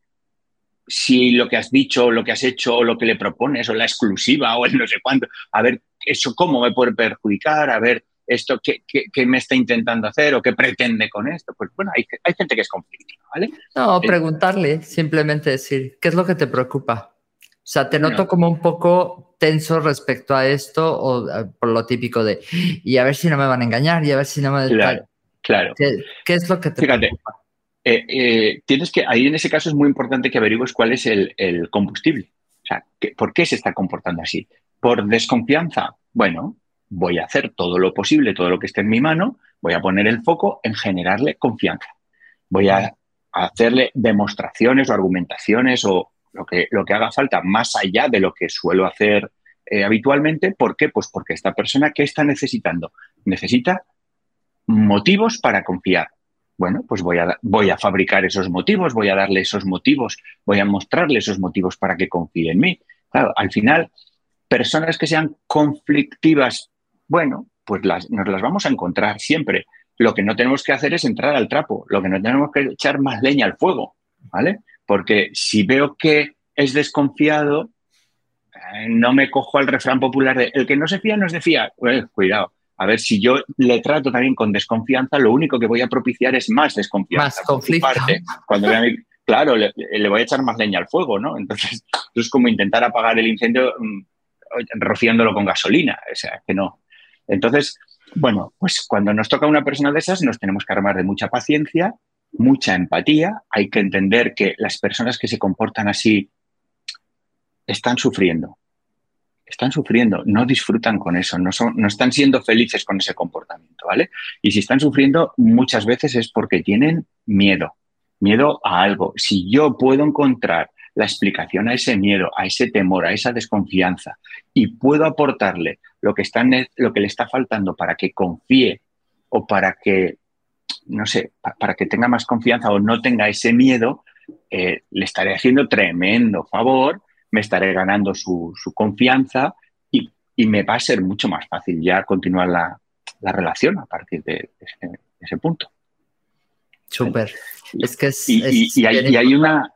si lo que has dicho, lo que has hecho, o lo que le propones, o la exclusiva, o el no sé cuánto, a ver eso cómo me puede perjudicar, a ver esto qué, me está intentando hacer o qué pretende con esto. Pues bueno, hay, gente que es conflictiva, ¿vale? No, eh, preguntarle, simplemente decir, ¿qué es lo que te preocupa? O sea, te noto como un poco tenso respecto a esto o eh, por lo típico de, y a ver si no me van a engañar y a ver si no me... Claro, claro. ¿Qué, es lo que te preocupa? Eh, tienes que, ahí en ese caso es muy importante que averigües cuál es el, el combustible. O sea, ¿por qué se está comportando así? ¿Por desconfianza? Bueno, voy a hacer todo lo posible, todo lo que esté en mi mano, voy a poner el foco en generarle confianza. Voy a hacerle demostraciones o argumentaciones o lo que, lo que haga falta más allá de lo que suelo hacer eh, habitualmente. ¿Por qué? Pues porque esta persona, ¿qué está necesitando? Necesita motivos para confiar. Bueno, pues voy a, voy a fabricar esos motivos, voy a darle esos motivos, voy a mostrarle esos motivos para que confíe en mí. Claro, al final, personas que sean conflictivas bueno, pues nos las vamos a encontrar siempre. Lo que no tenemos que hacer es entrar al trapo, lo que no tenemos que echar más leña al fuego, ¿vale? Porque si veo que es desconfiado, eh, no me cojo al refrán popular de el que no se fía no es de fiar. Pues, cuidado. A ver, si yo le trato también con desconfianza, lo único que voy a propiciar es más desconfianza. Más conflicto. cuando claro, le, voy a echar más leña al fuego, ¿no? Entonces, [LAUGHS] es como intentar apagar el incendio mm, rociándolo con gasolina. O sea, que no, entonces, bueno, pues cuando nos toca una persona de esas nos tenemos que armar de mucha paciencia, mucha empatía. Hay que entender que las personas que se comportan así están sufriendo. Están sufriendo, no disfrutan con eso, no, son, no están siendo felices con ese comportamiento, ¿vale? Y si están sufriendo, muchas veces es porque tienen miedo, miedo a algo. Si yo puedo encontrar la explicación a ese miedo, a ese temor, a esa desconfianza y puedo aportarle lo que, está, lo que le está faltando para que confíe o para que, no sé, para que tenga más confianza o no tenga ese miedo, eh, le estaré haciendo tremendo favor, me estaré ganando su, confianza y, me va a ser mucho más fácil ya continuar la, relación a partir de ese, punto. Súper. Es que es, y, hay, una,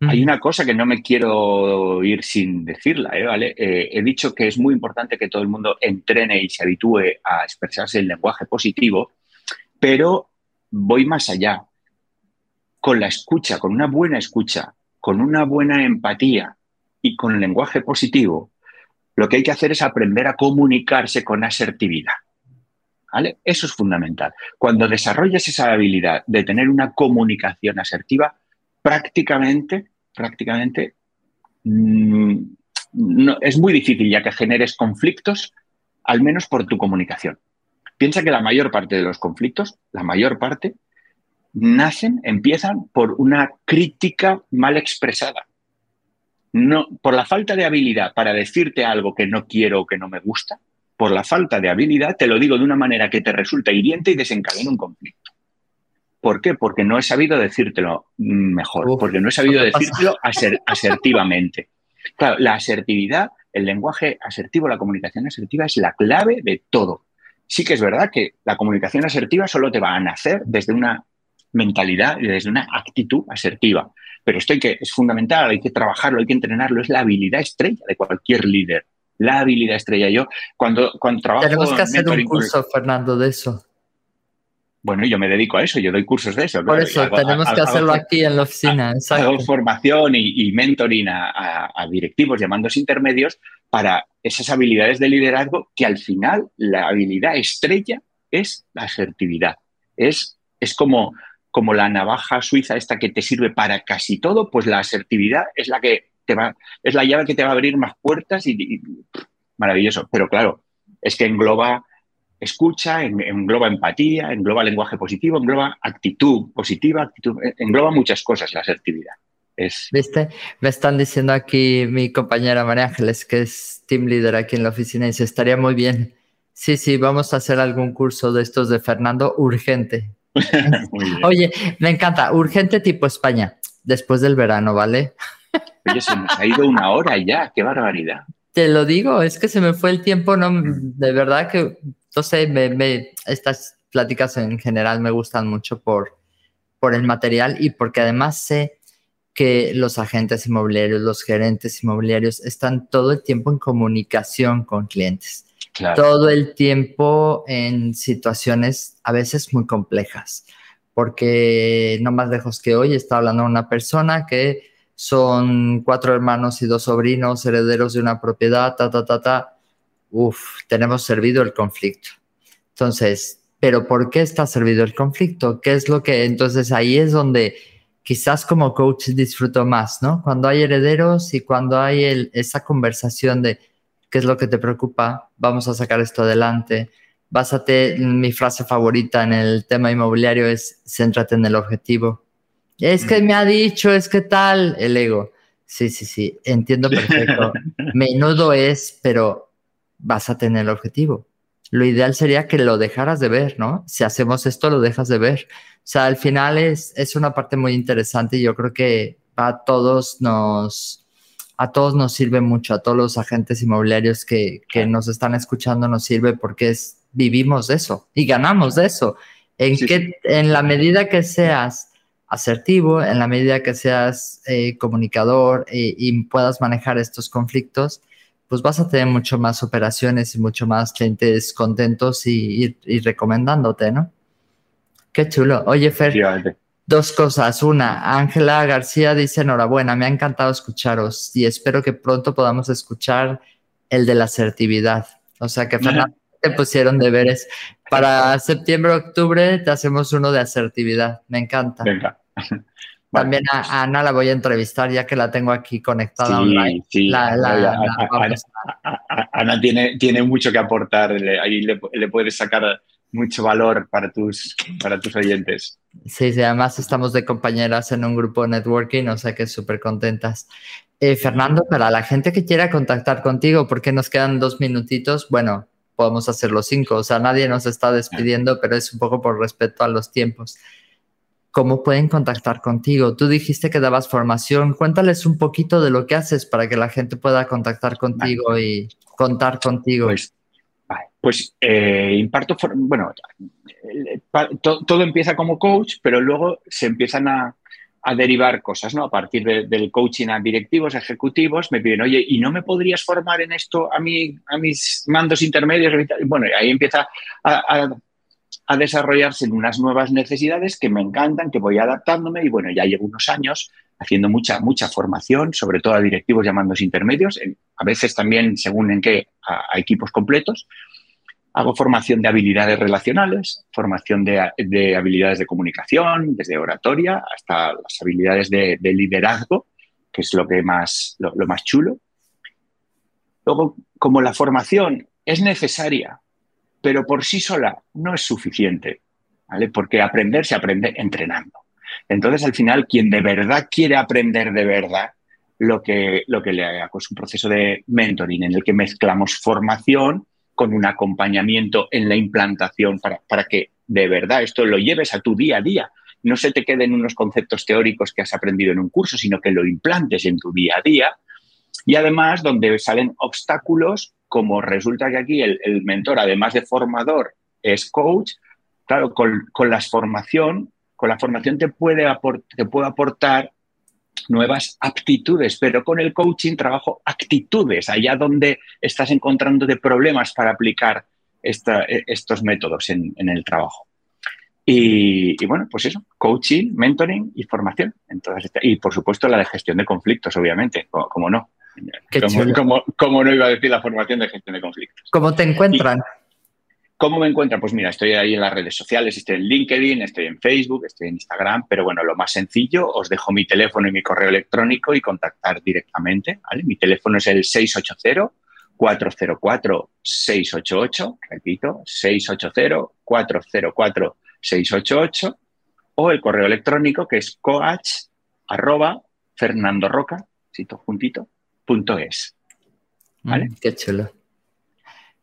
hay una cosa que no me quiero ir sin decirla, ¿eh? ¿vale? Eh, he dicho que es muy importante que todo el mundo entrene y se habitúe a expresarse en lenguaje positivo, pero voy más allá. Con la escucha, con una buena escucha, con una buena empatía y con el lenguaje positivo, lo que hay que hacer es aprender a comunicarse con asertividad. ¿Vale? Eso es fundamental. Cuando desarrollas esa habilidad de tener una comunicación asertiva, prácticamente, prácticamente, mm, es muy difícil ya que generes conflictos, al menos por tu comunicación. Piensa que la mayor parte de los conflictos, la mayor parte, nacen, empiezan por una crítica mal expresada. no, por la falta de habilidad para decirte algo que no quiero o que no me gusta, por la falta de habilidad te lo digo de una manera que te resulta hiriente y desencadena un conflicto. ¿Por qué? Porque no he sabido decírtelo mejor, porque no he sabido [LAUGHS] decírtelo asertivamente. Claro, la asertividad, el lenguaje asertivo, la comunicación asertiva es la clave de todo. Sí que es verdad que la comunicación asertiva solo te va a nacer desde una mentalidad y desde una actitud asertiva. Pero esto que, es fundamental, hay que trabajarlo, hay que entrenarlo, es la habilidad estrella de cualquier líder. La habilidad estrella. Yo, cuando, cuando trabajo. Tenemos que hacer un curso, Fernando, de eso. Bueno, yo me dedico a eso, yo doy cursos de eso. Por eso, tenemos que hacerlo aquí en la oficina. Hago formación y, mentoring a, directivos llamándose intermedios para esas habilidades de liderazgo que al final la habilidad estrella es la asertividad. Es, es como, como la navaja suiza esta que te sirve para casi todo, pues la asertividad es la que te va, es la llave que te va a abrir más puertas y maravilloso. Pero claro, es que engloba escucha, engloba empatía, engloba lenguaje positivo, engloba actitud positiva, actitud, eh, engloba muchas cosas la asertividad. Es... ¿Viste? Me están diciendo aquí mi compañera María Ángeles, que es team leader aquí en la oficina, y dice, estaría muy bien. Sí, sí, vamos a hacer algún curso de estos de Fernando urgente. [LAUGHS] Oye, me encanta, urgente tipo España, después del verano, ¿vale? Oye, se nos ha ido una hora ya, qué barbaridad. Te lo digo, es que se me fue el tiempo, no, de verdad que entonces, me, estas pláticas en general me gustan mucho por, por el material y porque además sé que los agentes inmobiliarios, los gerentes inmobiliarios están todo el tiempo en comunicación con clientes. Todo el tiempo en situaciones a veces muy complejas, porque no más lejos que hoy está hablando una persona que son cuatro hermanos y dos sobrinos herederos de una propiedad, ta, ta, ta, ta Uf, tenemos servido el conflicto. Entonces, pero ¿por qué está servido el conflicto? ¿Qué es lo que, entonces ahí es donde quizás como coach disfruto más, ¿no? Cuando hay herederos y cuando hay esa conversación de qué es lo que te preocupa, vamos a sacar esto adelante. Básate, mi frase favorita en el tema inmobiliario es céntrate en el objetivo. Es que me ha dicho, es que tal, el ego. Sí, sí, sí, entiendo [LAUGHS] perfecto. Menudo es, pero vas a tener el objetivo. Lo ideal sería que lo dejaras de ver, ¿no? Si hacemos esto, lo dejas de ver. O sea, al final es, es una parte muy interesante y yo creo que a todos nos, a todos nos sirve mucho, a todos los agentes inmobiliarios que, que nos están escuchando nos sirve porque es, vivimos de eso y ganamos de eso. En, que, en la medida que seas asertivo, en la medida que seas eh, comunicador eh, y puedas manejar estos conflictos, pues vas a tener mucho más operaciones y mucho más clientes contentos y, recomendándote, ¿no? Qué chulo. Oye, Fer, dos cosas. Una, Ángela García dice, enhorabuena, me ha encantado escucharos y espero que pronto podamos escuchar el de la asertividad. O sea que, Fernando, te pusieron deberes. Para septiembre, octubre, te hacemos uno de asertividad. Me encanta. Venga. También a, Ana la voy a entrevistar ya que la tengo aquí conectada online. Sí, Ana, tiene, tiene mucho que aportar, ahí le, puedes sacar mucho valor para tus, para tus oyentes. Sí, sí, además estamos de compañeras en un grupo de networking, o sea que súper contentas. Eh, Fernando, para la gente que quiera contactar contigo, porque nos quedan dos minutitos, bueno, podemos hacer los cinco, o sea, nadie nos está despidiendo, pero es un poco por respeto a los tiempos. ¿Cómo pueden contactar contigo? Tú dijiste que dabas formación. Cuéntales un poquito de lo que haces para que la gente pueda contactar contigo y contar contigo. Pues, pues eh, imparto, bueno, todo empieza como coach, pero luego se empiezan a, derivar cosas, ¿no? A partir del coaching a directivos, ejecutivos, me piden, oye, ¿y no me podrías formar en esto a, mí, a mis mandos intermedios? Bueno, ahí empieza a, a desarrollarse en unas nuevas necesidades que me encantan, que voy adaptándome y bueno, ya llevo unos años haciendo mucha, mucha formación, sobre todo a directivos llamándose intermedios, a veces también según en qué, a, equipos completos. Hago formación de habilidades relacionales, formación de, habilidades de comunicación, desde oratoria hasta las habilidades de, liderazgo, que es lo, que más, lo más chulo. Luego, como la formación es necesaria pero por sí sola no es suficiente, ¿vale? Porque aprender se aprende entrenando. Entonces, al final, quien de verdad quiere aprender de verdad, lo que, lo que le hago es un proceso de mentoring en el que mezclamos formación con un acompañamiento en la implantación para, para que de verdad esto lo lleves a tu día a día. No se te queden unos conceptos teóricos que has aprendido en un curso, sino que lo implantes en tu día a día. Y además, donde salen obstáculos, como resulta que aquí el, mentor, además de formador, es coach, claro, con, con la formación, con la formación te puede, te puede aportar nuevas aptitudes, pero con el coaching trabajo actitudes, allá donde estás encontrando de problemas para aplicar estos métodos en, el trabajo. Y, bueno, pues eso, coaching, mentoring y formación. Y por supuesto la de gestión de conflictos, obviamente, como, no. Como, no iba a decir la formación de gestión de conflictos? ¿Cómo te encuentran? ¿Cómo me encuentran? Pues mira, estoy ahí en las redes sociales, estoy en LinkedIn, estoy en Facebook, estoy en Instagram, pero bueno, lo más sencillo, os dejo mi teléfono y mi correo electrónico y contactar directamente, ¿vale? Mi teléfono es el 680-404-688, repito, 680-404-688, o el correo electrónico que es coach arroba fernandoroca, juntito, punto es. ¿Vale? Mm, qué chulo.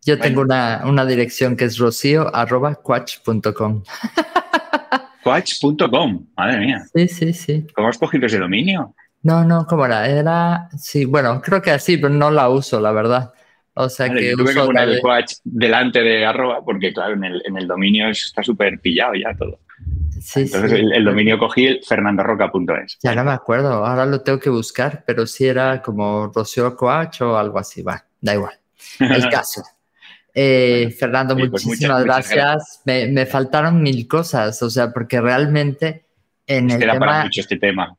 Yo tengo una, una, dirección que es rocío.quach.com. [LAUGHS] Quach.com, madre mía. Sí, sí, sí. ¿Cómo has cogido ese dominio? No, no, ¿cómo era? Era, sí, bueno, creo que así, pero no la uso, la verdad. O sea que. tuve que poner el Quach delante de arroba, porque claro, en el, en el dominio está súper pillado ya todo. Sí, Entonces sí. El, dominio cogí el fernandorroca.es. Ya no me acuerdo, ahora lo tengo que buscar, pero sí era como Rocío Coach o algo así, va, da igual. El [LAUGHS] caso. Eh, Fernando, pues muchísimas gracias. Me, faltaron mil cosas, o sea, porque realmente en el tema... Para mucho este tema.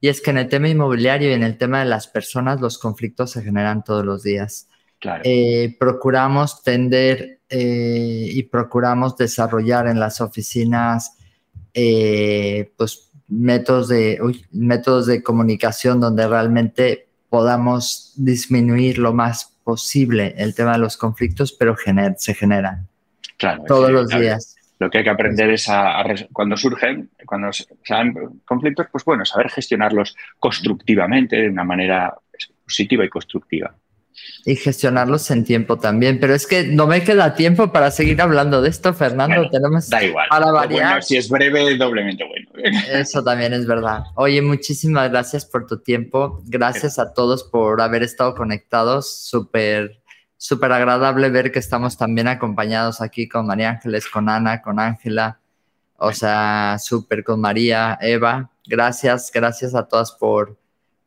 y es que en el tema inmobiliario y en el tema de las personas, los conflictos se generan todos los días. Eh, procuramos tender eh, y procuramos desarrollar en las oficinas pues métodos de, métodos de comunicación donde realmente podamos disminuir lo más posible el tema de los conflictos, pero se generan claro, todos los días. Lo que hay que aprender es a, cuando surgen, cuando salen conflictos, pues bueno, saber gestionarlos constructivamente, de una manera positiva y constructiva y gestionarlos en tiempo también. Pero es que no me queda tiempo para seguir hablando de esto, Fernando. Tenemos da igual. Para variar. si es breve, doblemente bueno. [LAUGHS] Eso también es verdad. Oye, muchísimas gracias por tu tiempo. Gracias a todos por haber estado conectados. Súper, súper agradable ver que estamos también acompañados aquí con María Ángeles, con Ana, con Ángela. O sea, súper con María, Eva. Gracias, gracias a todas por,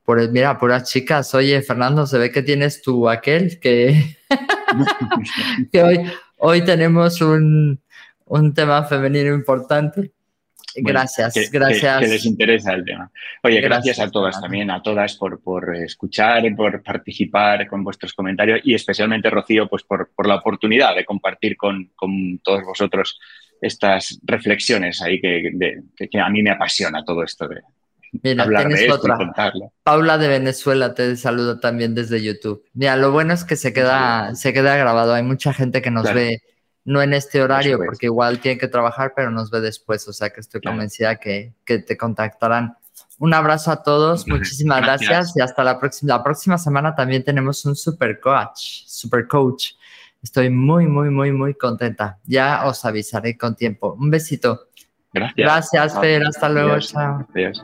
por mira, puras chicas, oye, Fernando, se ve que tienes tú aquel que, [LAUGHS] que hoy, hoy tenemos un, un tema femenino importante. gracias, gracias. Que, les interesa el tema. Oye, gracias, a todas también, a todas por, por escuchar, por participar con vuestros comentarios y especialmente, Rocío, pues por, por la oportunidad de compartir con, con, todos vosotros estas reflexiones ahí que, que, a mí me apasiona todo esto de, Mira, tienes otra. Paula de Venezuela te saludo también desde YouTube. Mira, lo bueno es que se queda, se queda grabado. Hay mucha gente que nos ve, no en este horario, porque igual tiene que trabajar, pero nos ve después. O sea que estoy convencida que, que, te contactarán. Un abrazo a todos, muchísimas gracias. y hasta la próxima. La próxima semana también tenemos un super coach, super coach. Estoy muy, muy, muy, muy contenta. Ya os avisaré con tiempo. Un besito. Gracias. Gracias, Fer. Hasta luego. Chao. Adiós.